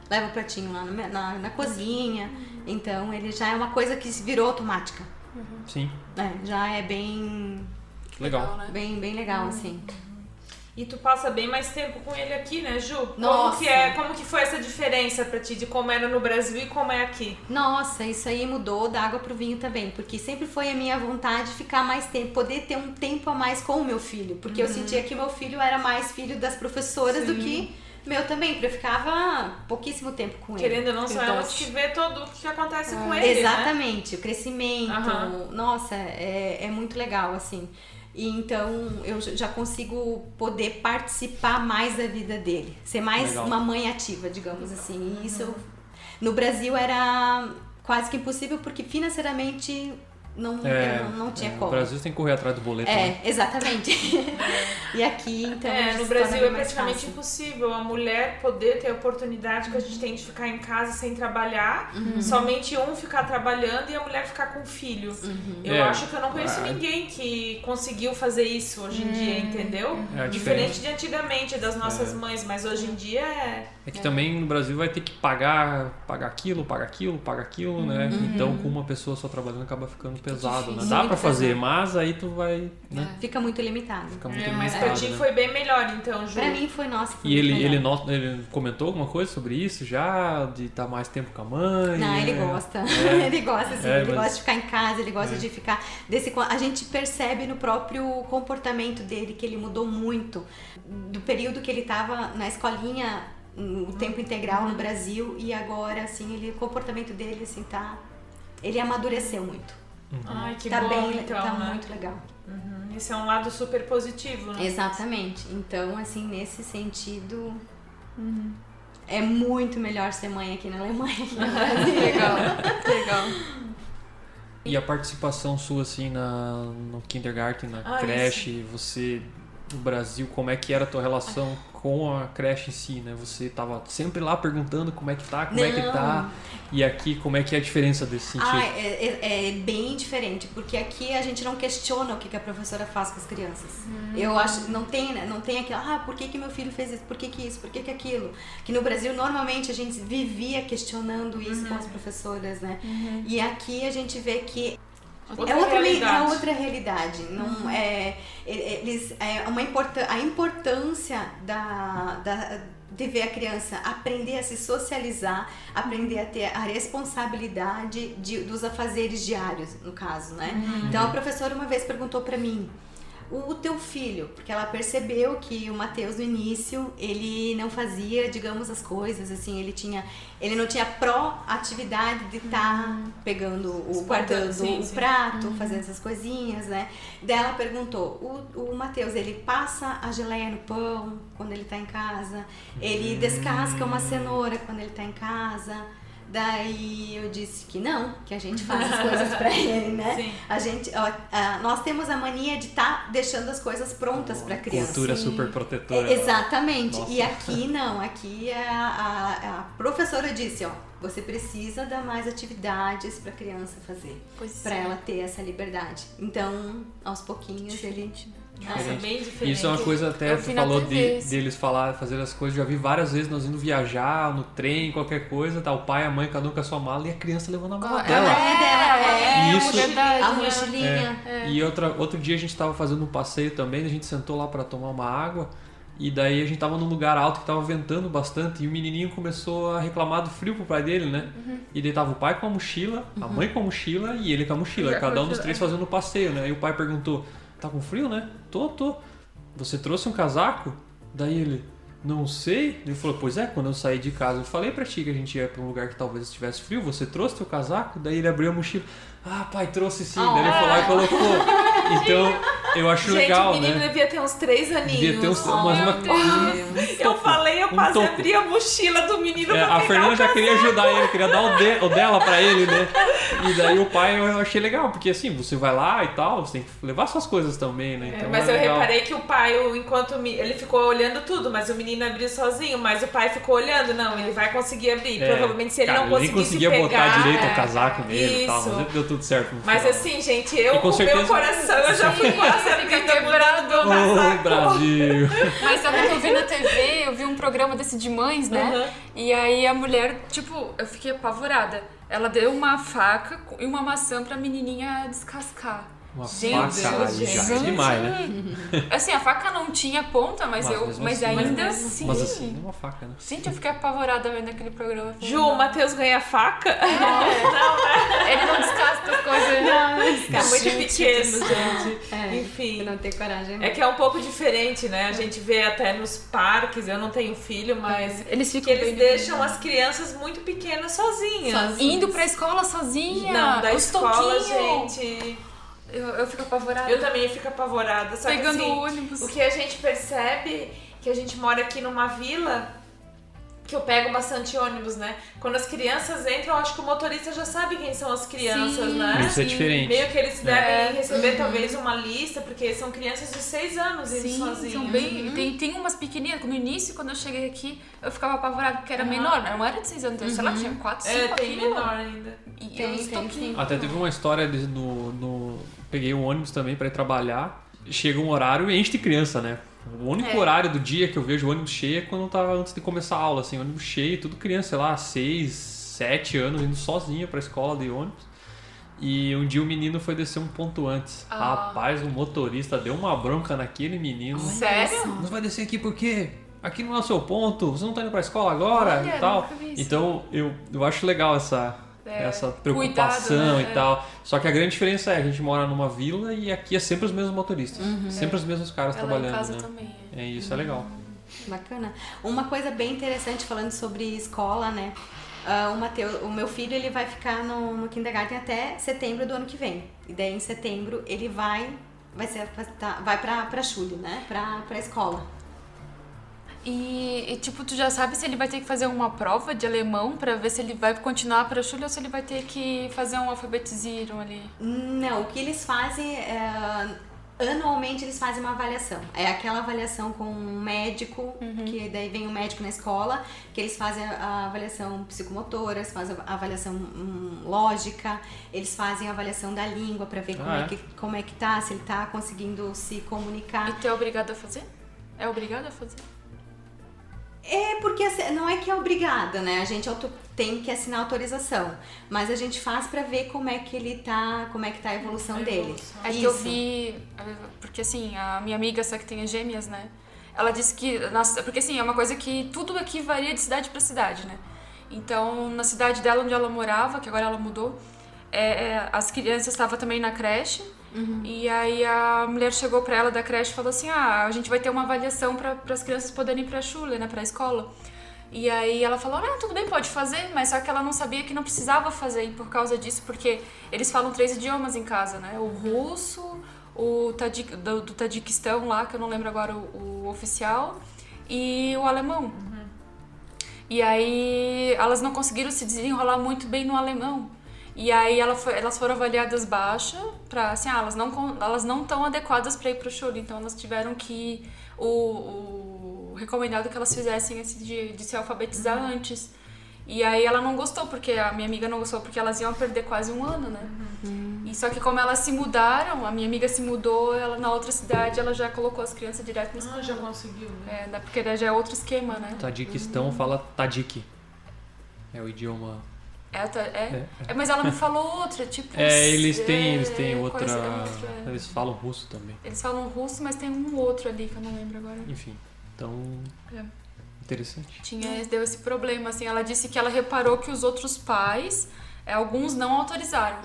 Leva o pratinho lá no, na, na cozinha. Então ele já é uma coisa que virou automática. Uhum. Sim. É, já é bem. Legal. legal né? Bem, bem legal, uhum. assim. E tu passa bem mais tempo com ele aqui, né, Ju? Nossa. Como que, é, como que foi essa diferença pra ti de como era no Brasil e como é aqui? Nossa, isso aí mudou da água pro vinho também, porque sempre foi a minha vontade de ficar mais tempo, poder ter um tempo a mais com o meu filho, porque uhum. eu sentia que meu filho era mais filho das professoras Sim. do que meu também, porque eu ficava pouquíssimo tempo com ele. Querendo ou não, são elas que vê todo o que acontece é. com ele, né? Exatamente, né? o crescimento, uhum. nossa, é, é muito legal, assim. E então eu já consigo poder participar mais da vida dele, ser mais Legal. uma mãe ativa, digamos assim. E isso no Brasil era quase que impossível porque financeiramente não, é, não, não, tinha é, como. No Brasil tem que correr atrás do boleto. É, né? exatamente. e aqui, então. É, no Brasil é praticamente impossível a mulher poder ter a oportunidade que a gente tem de ficar em casa sem trabalhar, uhum. somente um ficar trabalhando e a mulher ficar com o filho. Uhum. Eu é, acho que eu não conheço ninguém que conseguiu fazer isso hoje em dia, hum. entendeu? É Diferente de antigamente, das nossas é. mães, mas hoje em dia é. É que também no Brasil vai ter que pagar, pagar aquilo, pagar aquilo, pagar aquilo, né? Uhum. Então, com uma pessoa só trabalhando, acaba ficando pesado, né? Dá para fazer, mas aí tu vai, né? É. Fica muito limitado. Fica muito é, limitado, mas pra ti né? foi bem melhor, então, Ju. Pra mim foi, nossa, foi E ele, ele, not, ele comentou alguma coisa sobre isso já? De estar mais tempo com a mãe? Não, ele é. gosta. É. ele gosta, assim, ele mas... gosta de ficar em casa, ele gosta é. de ficar... Desse, a gente percebe no próprio comportamento dele que ele mudou muito. Do período que ele tava na escolinha o tempo integral no Brasil e agora assim ele o comportamento dele assim tá ele amadureceu muito Uhum. Ai, que tá bom, bem, então, tá né? muito legal. Uhum. Esse é um lado super positivo, né? Exatamente. Então, assim, nesse sentido, uhum. é muito melhor ser mãe aqui na Alemanha. legal, legal. E a participação sua, assim, na, no kindergarten, na ah, creche, isso. você no Brasil, como é que era a tua relação com a creche em si, né? Você tava sempre lá perguntando como é que tá, como é que tá. E aqui, como é que é a diferença desse sentido? Ah, é, é- é bem diferente, porque aqui a gente não questiona o que, que a professora faz com as crianças. Eu acho, não tem, né, não tem aquilo, ah, por que, que meu filho fez isso, por que, que isso, por que, que aquilo. Que no Brasil, normalmente, a gente vivia questionando isso com as professoras, né? E aqui a gente vê que Outra é outra, me- realidade. é outra realidade. Não é, e- eles, é uma importan a importância da, da, de ver a criança aprender a se socializar, aprender a ter a responsabilidade de, dos afazeres diários, no caso, né? Então a professora uma vez perguntou para mim, o teu filho, porque ela percebeu que o Mateus no início, ele não fazia, digamos, as coisas, assim, ele tinha, ele não tinha pró-atividade de estar pegando o guardando sim, o sim. prato, fazendo essas coisinhas, né? Daí ela perguntou, o, o Mateus, ele passa a geleia no pão quando ele tá em casa, ele descasca uma cenoura quando ele tá em casa. Daí eu disse que não, que a gente faz as coisas pra ele, né? Sim. A gente, ó, a- nós temos a mania de estar deixando as coisas prontas pra criança. Cultura super protetora. É, Exatamente. Nossa. E aqui não, aqui é a, a- a professora disse, ó, você precisa dar mais atividades para criança fazer, Pois para é. ela ter essa liberdade. Então, aos pouquinhos ele Nossa, Diferente. bem diferente. Isso é uma coisa até, Eu tu vi na falou de, isso. deles falar, fazer as coisas, já vi várias vezes nós indo viajar, no trem, qualquer coisa, tá o pai, a mãe, cada um com a sua mala e a criança levando a mala É, dela. é dela, é, Isso- verdade. a mochilinha. E outra, outro dia a gente tava fazendo um passeio também, a gente sentou lá pra tomar uma água e daí a gente tava num lugar alto que tava ventando bastante e o menininho começou a reclamar do frio pro pai dele, né? E daí tava o pai com a mochila, a mãe com a mochila e ele com a mochila, cada um dos três é. fazendo o passeio, né? E o pai perguntou: "Tá com frio, né?" "Tô, tô." "Você trouxe um casaco?" Daí ele: "Não sei." Ele falou: "Pois é, quando eu saí de casa, eu falei pra ti que a gente ia pra um lugar que talvez estivesse frio. Você trouxe teu casaco?" Daí ele abriu a mochila: "Ah, pai, trouxe sim." Daí ele foi lá e colocou. Então, eu acho Gente, legal, o menino né? devia ter uns três aninhos. Devia ter uns, Oh, uma, meu um Eu falei, eu um quase toco. abri a mochila do menino É, pra a Fernanda o já queria ajudar ele, queria dar o, de- o dela pra ele, né? E daí o pai eu achei legal, porque assim, você vai lá e tal, você tem que levar suas coisas também, né? É, Então mas é eu legal. reparei que o pai, enquanto ele ficou olhando tudo, mas o menino abriu sozinho, mas o pai ficou olhando, não, ele vai conseguir abrir. É, Provavelmente se ele cara, não conseguisse nem conseguia pegar, botar direito é, o casaco nele e tal, mas deu tudo certo. Mas assim, gente, eu E com com o meu certeza- coração, eu já fui quase abrindo quebrado meu Ô. Brasil! Mas sabe que eu vi na TV, eu vi um programa desse de mães, né? Uhum. E aí a mulher, tipo, eu fiquei apavorada. Ela deu uma faca e uma maçã pra menininha descascar. Uma Gente, faca aí já é gente. demais, né? Assim, a faca não tinha ponta, mas, Mas eu, mas assim, ainda mas mesmo assim. Mas assim, é uma faca, né? Gente, eu fiquei apavorada vendo aquele programa. Ju, o Matheus ganha faca? Ele não descasca as coisas. É muito Gente pequeno, gente. É, Enfim. não ter coragem. É que é um pouco diferente, né? A gente vê até nos parques, eu não tenho filho, mas Eles ficam que eles bem deixam as crianças muito pequenas sozinhas. Sozinhas. Indo pra escola sozinha. Não, da os escola, toquinhos. gente. Eu, eu fico apavorada. Eu também fico apavorada. Só Pegando que, assim, o ônibus. O que a gente percebe que a gente mora aqui numa vila que eu pego bastante ônibus, né? Quando as crianças entram, eu acho que o motorista já sabe quem são as crianças, Sim, né? Isso é diferente. Meio que eles devem É. receber talvez uma lista, porque são crianças de 6 anos indo Sim, sozinhas. são bem. Tem, tem umas pequenininhas. No início, quando eu cheguei aqui, eu ficava apavorada porque era menor. Não era de 6 anos, sei lá, tinha 4, 5 É, tem quilos. menor ainda. E Tem, tem. Até teve uma história de- no, no. Peguei um ônibus também pra ir trabalhar. Chega um horário e enche de criança, né? O único É. horário do dia que eu vejo o ônibus cheio é quando tava antes de começar a aula, assim, ônibus cheio, tudo criança, sei lá, 6, 7 anos, indo sozinho pra escola de ônibus. E um dia o menino foi descer um ponto antes. Ah. Rapaz, o motorista deu uma bronca naquele menino. Sério? Não vai descer aqui por quê? Aqui não é o seu ponto, você não tá indo pra escola agora Olha, e tal. nunca vi isso. Então eu, eu acho legal essa, É, essa preocupação cuidado, né? e tal. Só que a grande diferença é a gente mora numa vila e aqui é sempre os mesmos motoristas. Sempre os mesmos caras Ela em trabalhando. casa né? também. é. É isso, é legal. Bacana. Uma coisa bem interessante falando sobre escola, né? Ah, o, o meu filho ele vai ficar no, no kindergarten até setembro do ano que vem. E daí em setembro ele vai vai ser tá- vai pra, pra Chule, né? Pra, pra escola. E, e, tipo, tu já sabe se ele vai ter que fazer uma prova de alemão pra ver se ele vai continuar pra Schule ou se ele vai ter que fazer um alfabetiziro ali. Não, o que eles fazem é, anualmente eles fazem uma avaliação. É aquela avaliação com um médico, que daí vem o médico na escola, que eles fazem a avaliação psicomotora, eles fazem a avaliação hum, lógica, eles fazem a avaliação da língua para ver como, Ah, é? é? que, como é que tá, se ele tá conseguindo se comunicar. E tu é obrigado a fazer? É obrigado a fazer? É porque assim, não é que é obrigada, né? A gente tem que assinar autorização, mas a gente faz pra ver como é que ele tá, como é que tá a evolução A dele. evolução. É que eu vi, porque assim, a minha amiga, essa que tem as gêmeas, né? Ela disse que, porque assim, é uma coisa que tudo aqui varia de cidade pra cidade, né? Então, na cidade dela onde ela morava, que agora ela mudou, é, é, as crianças estavam também na creche, e aí a mulher chegou pra ela da creche e falou assim, ah, a gente vai ter uma avaliação para as crianças poderem ir pra chule, né, pra escola. E aí ela falou, ah, tudo bem, pode fazer, mas só que ela não sabia que não precisava fazer e por causa disso, porque eles falam três idiomas em casa, né? O russo, o Tadjik, do, do Tadiquistão lá, que eu não lembro agora o, o oficial, e o alemão. E aí elas não conseguiram se desenrolar muito bem no alemão. E aí ela foi- elas foram avaliadas baixa para assim, ah, elas não elas não estão adequadas para ir pro chule, então elas tiveram que o, o recomendado que elas fizessem esse de, de se alfabetizar antes. E aí ela não gostou, porque a minha amiga não gostou, porque elas iam perder quase um ano, né? E só que como elas se mudaram, a minha amiga se mudou, ela na outra cidade, ela já colocou as crianças direto na escola. Ah, já conseguiu, né? É, né, porque já é outro esquema, né? Tadiquistão fala Tadik. É o idioma. É, é? É, É, mas ela me falou outra, tipo. É, eles têm, eles têm é, outra. coisa- é outra, é. Eles falam russo também. Eles falam russo, mas tem um outro ali que eu não lembro agora. Enfim. Então. É. Interessante. Tinha, deu esse problema, assim. Ela disse que ela reparou que os outros pais, é, alguns não autorizaram.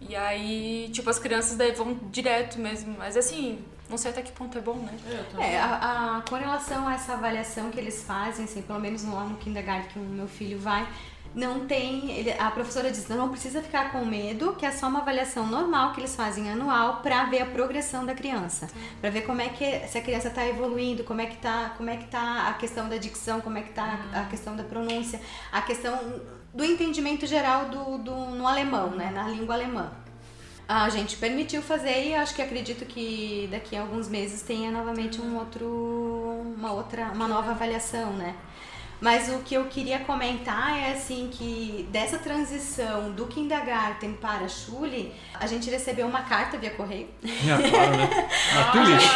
E aí, tipo, as crianças daí vão direto mesmo. Mas assim, não sei até que ponto é bom, né? É, a, a- com relação a essa avaliação que eles fazem, assim, pelo menos lá no kindergarten que o meu filho vai, não tem. ele- a professora diz: não, não precisa ficar com medo, que é só uma avaliação normal que eles fazem anual para ver a progressão da criança, para ver como é que se a criança está evoluindo, como é que tá, como é que tá a questão da dicção, como é que tá a questão da pronúncia, a questão do entendimento geral do, do no alemão, né, na língua alemã. A gente permitiu fazer e acho que acredito que daqui a alguns meses tenha novamente um outro, uma outra, uma nova avaliação, né? Mas o que eu queria comentar é assim que dessa transição do kindergarten para a Schule, a gente recebeu uma carta via correio. É, claro, né? Natürlich.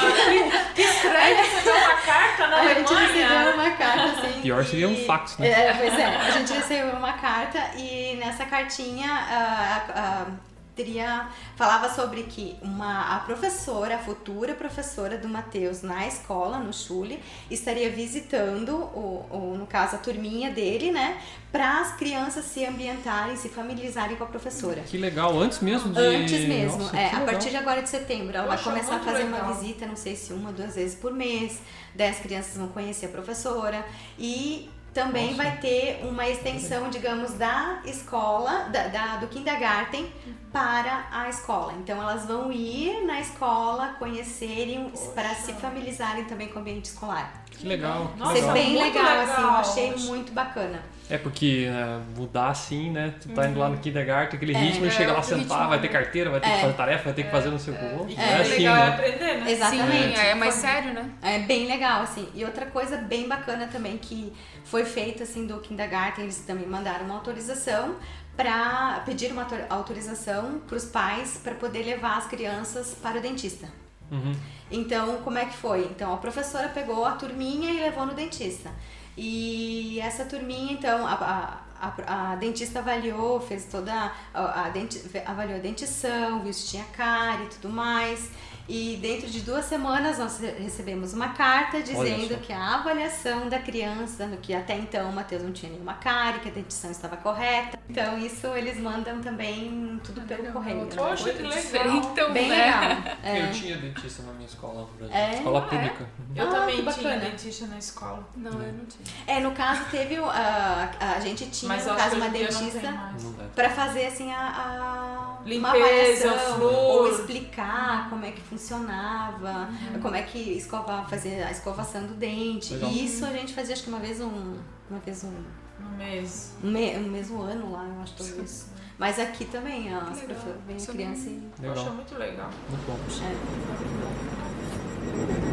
Que estranho receber uma carta na A gente recebeu Alemanha. uma carta assim. Pior seria um fax, né? É, pois é, a gente recebeu uma carta e nessa cartinha ah, ah, teria falava sobre que uma a professora, a futura professora do Matheus na escola, no Chule, estaria visitando o, o no caso a turminha dele, né, para as crianças se ambientarem, se familiarizarem com a professora. Que legal, antes mesmo de. Antes mesmo, Nossa, é, a partir de agora de setembro, ela vai Poxa, começar a fazer legal. uma visita, não sei se uma, duas vezes por mês. As crianças vão conhecer a professora e também Nossa. vai ter uma extensão, digamos, da escola, da, da- do kindergarten para a escola. Então elas vão ir na escola, conhecerem, para se familiarizarem também com o ambiente escolar. Que legal. que Nossa, legal. bem muito legal, legal. assim, eu achei muito bacana. É porque é, mudar assim, né? Tu tá indo lá no kindergarten, aquele ritmo, É, chega lá sentar, ritmo, vai ter né? carteira, vai ter que fazer tarefa, vai ter que fazer não sei o que. E É, é, assim, legal é né? aprender, né? Exatamente. Sim, é mais sério, né? É bem legal, assim. E outra coisa bem bacana também que foi feita, assim, do kindergarten, eles também mandaram uma autorização para pedir uma autor- autorização para os pais para poder levar as crianças para o dentista. Uhum. Então, como é que foi? Então, a professora pegou a turminha e levou no dentista. E essa turminha, então, a, a, a- a dentista avaliou, fez toda. A, a denti, avaliou a dentição, viu se tinha cárie e tudo mais. E dentro de duas semanas nós re- recebemos uma carta dizendo que a avaliação da criança, no que até então o Matheus não tinha nenhuma cárie, que a dentição estava correta. Então, isso eles mandam também tudo pelo correio. Poxa, que legal. Diferentão, Bem né? legal. É. Eu tinha dentista na minha escola no Brasil. É? Escola Ah, é? pública. Eu Ah, também tinha dentista na escola. Não, eu não tinha. É, no caso teve a, a gente tinha Mas no eu caso uma dentista para fazer assim a, a uma Limpeza, avaliação, flúor. ou explicar como é que funcionava, Uhum. como é que escovar, fazer a escovação do dente. Legal. E isso a gente fazia acho que uma vez um, uma vez um No mês. No, me- no mesmo ano lá, eu acho, talvez. Mas aqui também, as legal. professoras Isso criança e... Legal. Poxa, muito legal. Muito bom.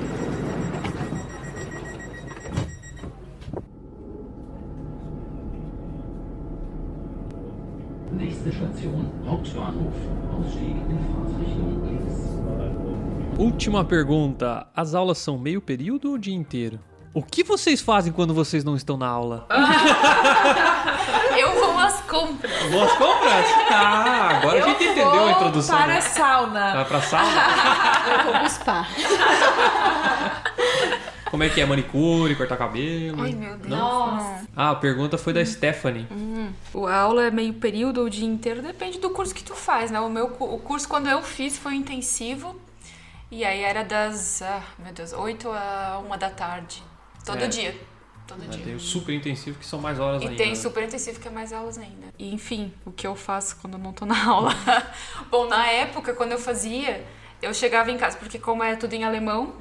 É. Nächste Station, Hauptbahnhof. Ausstieg in Fahrtrichtung links. Última pergunta. As aulas são meio período ou o dia inteiro? O que vocês fazem quando vocês não estão na aula? Eu vou às compras. Boas compras? Ah, agora a gente Eu entendeu a vou introdução. para né? a sauna. Vai pra sala? Eu vou buscar. Como é que é? Manicure, cortar cabelo? Ai, meu Deus. Nossa. Ah, a pergunta foi da Stephanie. O- A aula é meio período ou dia inteiro, depende do curso que tu faz, né? O meu o curso quando eu fiz foi intensivo. E aí era das, ah, meu Deus, 8 a 1 da tarde. Todo É. dia. Todo dia. Tem o super intensivo que são mais horas E ainda. tem né? super intensivo que é mais aulas ainda. E enfim, o que eu faço quando eu não tô na aula. Bom, na época, quando eu fazia, eu chegava em casa, porque como é tudo em alemão,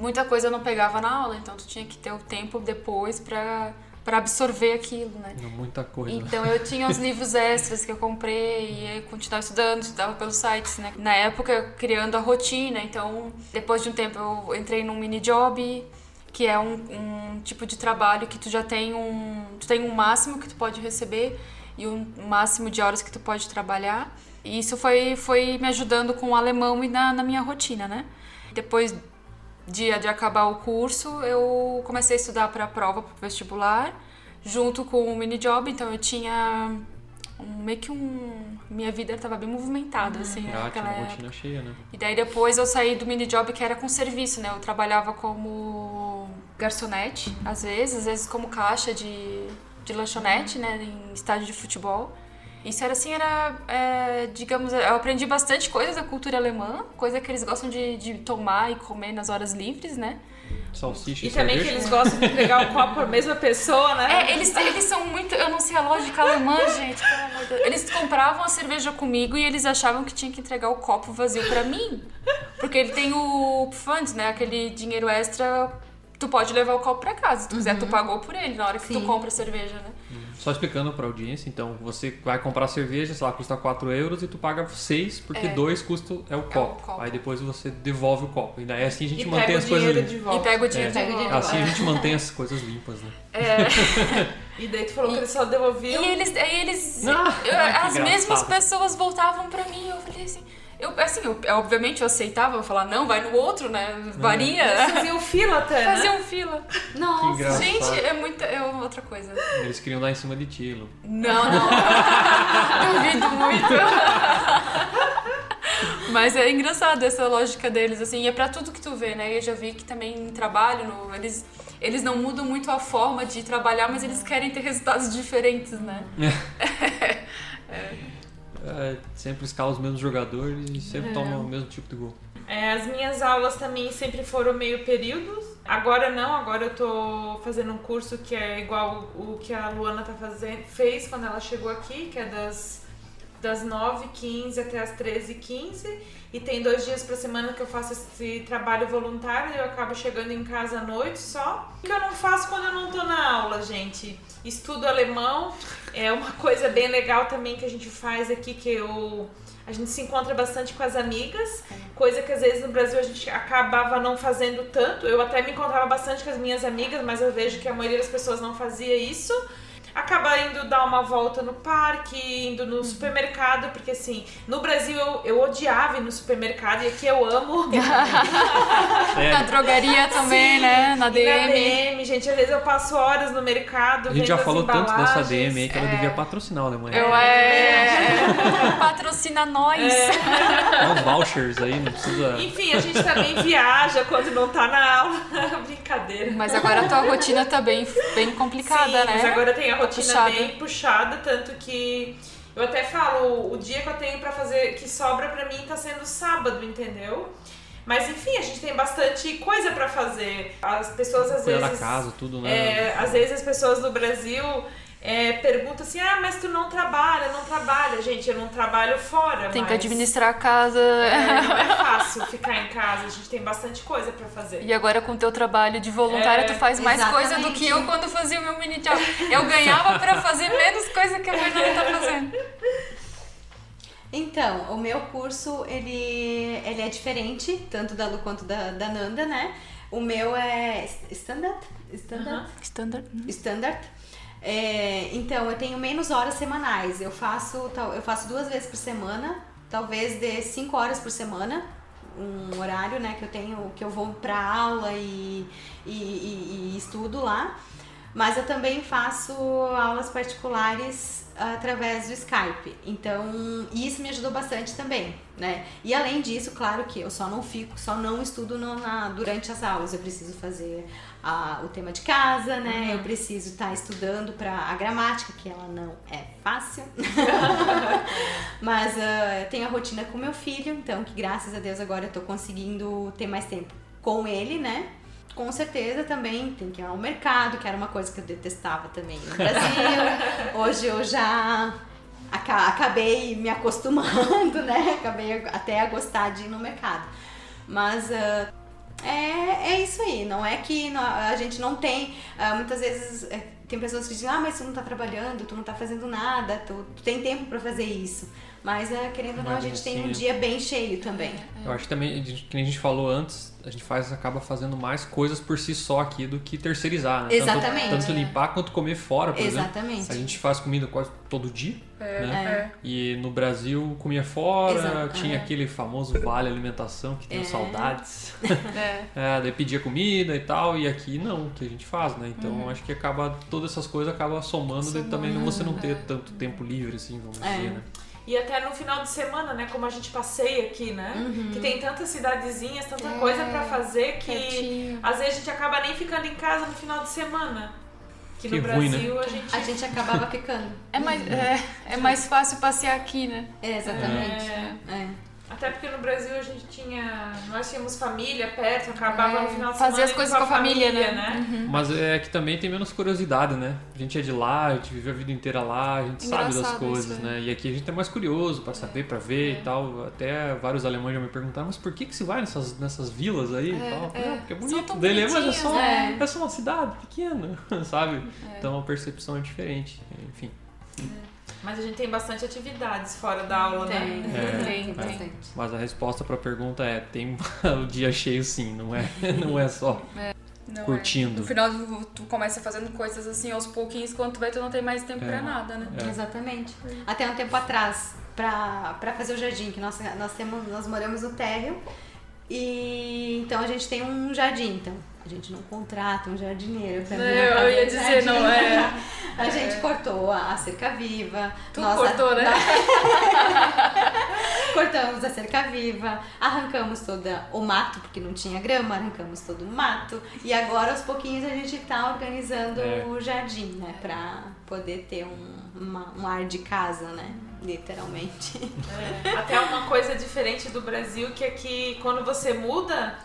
muita coisa eu não pegava na aula, então tu tinha que ter o tempo depois pra, pra absorver aquilo, né? Muita coisa. Então eu tinha os livros extras que eu comprei e aí continuava estudando, estudava pelos sites, né? Na época criando a rotina, então depois de um tempo eu entrei num mini job, que é um, um tipo de trabalho que tu já tem um, tu tem um máximo que tu pode receber e um máximo de horas que tu pode trabalhar. E isso foi, foi me ajudando com o alemão e na, na minha rotina, né? Depois de, de acabar o curso, eu comecei a estudar para a prova, para o vestibular, junto com o mini job. Então eu tinha um, meio que um. Minha vida estava bem movimentada, assim, Ah, tinha naquela uma época. rotina cheia, né? E daí depois eu saí do mini job que era com serviço, né? Eu trabalhava como garçonete, às vezes, às vezes como caixa de, de lanchonete, né? Em estádio de futebol. Isso era assim, era, é, digamos, eu aprendi bastante coisa da cultura alemã, coisa que eles gostam de, de tomar e comer nas horas livres, né? Salsicha e, E também que cerveja. eles gostam de entregar o copo pra mesma pessoa, né? É, eles, eles são muito. Eu não sei a lógica alemã, gente, pelo amor de Deus. Eles compravam a cerveja comigo e eles achavam que tinha que entregar o copo vazio pra mim. Porque ele tem o fund, né? Aquele dinheiro extra. Tu pode levar o copo pra casa. Se tu quiser, tu pagou por ele na hora que tu Sim. compra a cerveja, né? Só explicando pra audiência, então, você vai comprar cerveja, sei lá, custa 4 euros e tu paga 6, porque É. 2 custa é o copo. copo. Aí depois você devolve o copo. E daí assim a gente E mantém as coisas limpas. E pega o dinheiro É, Pega o dinheiro. Assim a gente mantém as coisas limpas, né? E daí tu falou que ele só devolvia. E eles, aí eles Ah, eu- as engraçado. mesmas pessoas voltavam pra mim. Eu falei assim, eu, assim, eu, obviamente eu aceitava, eu falar, não, vai no outro, né? Varia. Eles faziam fila até, né? Faziam fila. Nossa. Gente, é muita. É outra coisa. Eles queriam dar em cima de ti, Lu. Não, não. Duvido muito. Mas é engraçado essa lógica deles, assim, e é pra tudo que tu vê, né? Eu já vi que também em trabalho, no- eles, eles não mudam muito a forma de trabalhar, mas eles querem ter resultados diferentes, né? É, sempre escala os mesmos jogadores e sempre toma o mesmo tipo de gol. É, as minhas aulas também sempre foram meio períodos. Agora não, agora eu tô fazendo um curso que é igual o o que a Luana tá fazendo, fez quando ela chegou aqui, que é das, das 9h15 até as 13h15. E tem dois dias por semana que eu faço esse trabalho voluntário e eu acabo chegando em casa à noite só. O que eu não faço quando eu não tô na aula, gente? Estudo alemão. É uma coisa bem legal também que a gente faz aqui, que eu... A gente se encontra bastante com as amigas, coisa que às vezes no Brasil a gente acabava não fazendo tanto. Eu até me encontrava bastante com as minhas amigas, mas eu vejo que a maioria das pessoas não fazia isso. Acaba indo dar uma volta no parque, indo no supermercado, porque assim, no Brasil eu, eu odiava ir no supermercado e aqui eu amo. Na É, drogaria também, né? Na E na DM. DM, gente, às vezes eu passo horas no mercado. a gente já falou tanto dessa. DM aí que ela devia patrocinar a Alemanha. Eu é. Patrocina nós. Dá uns vouchers aí, não precisa. Enfim, a gente também viaja quando não tá na aula. Brincadeira. Mas agora a tua rotina tá bem, bem complicada, Sim, né? mas agora tem a rotina puxada. bem puxada, tanto que eu até falo, o dia que eu tenho pra fazer, que sobra pra mim tá sendo sábado, entendeu? Mas enfim, a gente tem bastante coisa pra fazer. As pessoas às Cuidar da vezes casa, tudo, né? é, às vezes as pessoas do Brasil é, pergunta assim: ah, mas tu não trabalha, não trabalha. Gente, eu não trabalho fora. Tem que administrar a casa. É, não é fácil ficar em casa, a gente tem bastante coisa pra fazer. E agora com o teu trabalho de voluntária, É, tu faz mais coisa do exatamente. que eu quando fazia o meu mini job. Eu ganhava pra fazer menos coisa que a Fernanda tá fazendo. Então, o meu curso, ele, ele é diferente, tanto da Lu quanto da, da Nanda, né? O meu é standard, standard, Standard. standard. É, então, eu tenho menos horas semanais. Eu faço, eu faço duas vezes por semana, talvez de cinco horas por semana, um horário, né, que eu tenho, que eu vou pra aula e, e, e- e estudo lá. Mas eu também faço aulas particulares através do Skype. Então, isso me ajudou bastante também, né? E além disso, claro que eu só não fico, só não estudo no- na, durante as aulas. Eu preciso fazer a- o tema de casa, né? Eu preciso estar estudando para a gramática, que ela não é fácil. Mas ah, eu tenho a rotina com meu filho, então que graças a Deus agora eu tô conseguindo ter mais tempo com ele, né? Com certeza também tem que ir ao mercado, que era uma coisa que eu detestava também no Brasil. Hoje eu já aca- acabei me acostumando, né? Acabei até a gostar de ir no mercado. Mas ah, é, é isso aí, não é que a gente não tem. ah, muitas vezes é, tem pessoas que dizem, ah, mas tu não tá trabalhando, tu não tá fazendo nada, tu, tu tem tempo pra fazer isso. Mas ah, querendo ou não, a gente tem assim, um dia bem cheio também. Eu acho que também, que a gente falou antes, a gente faz, acaba fazendo mais coisas por si só aqui do que terceirizar, né? Exatamente. Tanto, tanto limpar quanto comer fora, por exemplo. Exatamente. A gente faz comida quase todo dia, né? É. E no Brasil comia fora, Exato. tinha É. aquele famoso vale alimentação que tem É. saudades. É. É, daí pedia comida e tal, e aqui não, que a gente faz, né? Então acho que acaba, todas essas coisas acabam somando, daí também você não ter tanto tempo livre, assim, vamos É. dizer, né? E até no final de semana, né? Como a gente passeia aqui, né? Uhum. Que tem tantas cidadezinhas, tanta É, coisa pra fazer que às vezes a gente acaba nem ficando em casa no final de semana. Que, Que no ruim, Brasil a gente. A gente acabava ficando. É mais, é, é mais fácil passear aqui, né? É, exatamente. É, É. até porque no Brasil a gente tinha. Nós tínhamos família perto, acabava É, no final de fazer semana. as coisas com a família, né? Mas é que também tem menos curiosidade, né? A gente é de lá, a gente vive a vida inteira lá, a gente sabe das Engraçado coisas, isso, né? E aqui a gente é mais curioso pra saber, pra ver e tal. Até vários alemães já me perguntaram, mas por que que se vai nessas, nessas vilas aí e tal? é. "Ah, porque é bonito. tão Dele, mas é só, bonitinhas, é só uma cidade pequena, sabe? Então a percepção é diferente, enfim. Mas a gente tem bastante atividades fora da aula, Tem, né? É, Tem, é. bastante. Mas a resposta pra pergunta é, tem o dia cheio sim, não é, não é só Não, curtindo. É. No final, tu, tu começa fazendo coisas assim aos pouquinhos, quando tu vê, tu não tem mais tempo É. pra nada, né? É. Exatamente. Até um tempo atrás, pra, pra fazer o jardim, que nós, nós, temos, nós moramos no térreo, e então a gente tem um jardim. Então, a gente não contrata um jardineiro pra vir Eu ia o dizer, jardim. não é. A gente cortou a a cerca viva. Tu nós- cortou, né? Cortamos a cerca viva, arrancamos toda o mato, porque não tinha grama, arrancamos todo o mato. E agora, aos pouquinhos, a gente tá organizando É. o jardim, né? Pra poder ter um, uma- um ar de casa, né? Literalmente. É, Até uma coisa diferente do Brasil, que aqui quando você muda,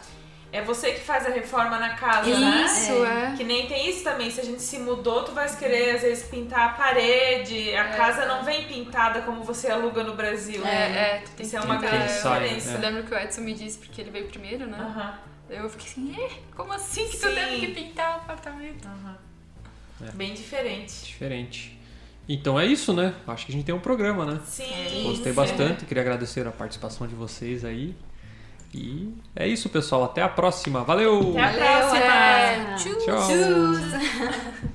é você que faz a reforma na casa, né? Isso, é. Que nem tem isso também, se a gente se mudou, tu vai querer às vezes pintar a parede, a casa não vem pintada como você aluga no Brasil. É, é, tu tem Isso é uma grande diferença. Eu lembro que o Edson me disse, porque ele veio primeiro, né? Aham, Eu fiquei assim, é? Como assim que tu Sim. teve que pintar o apartamento? aham. É. Bem diferente. Diferente. Então é isso, né? Acho que a gente tem um programa, né? Sim. Gostei bastante, queria agradecer a participação de vocês aí. E é isso, pessoal. Até a próxima. Valeu! Até a Valeu, próxima! Tchau! Tchau.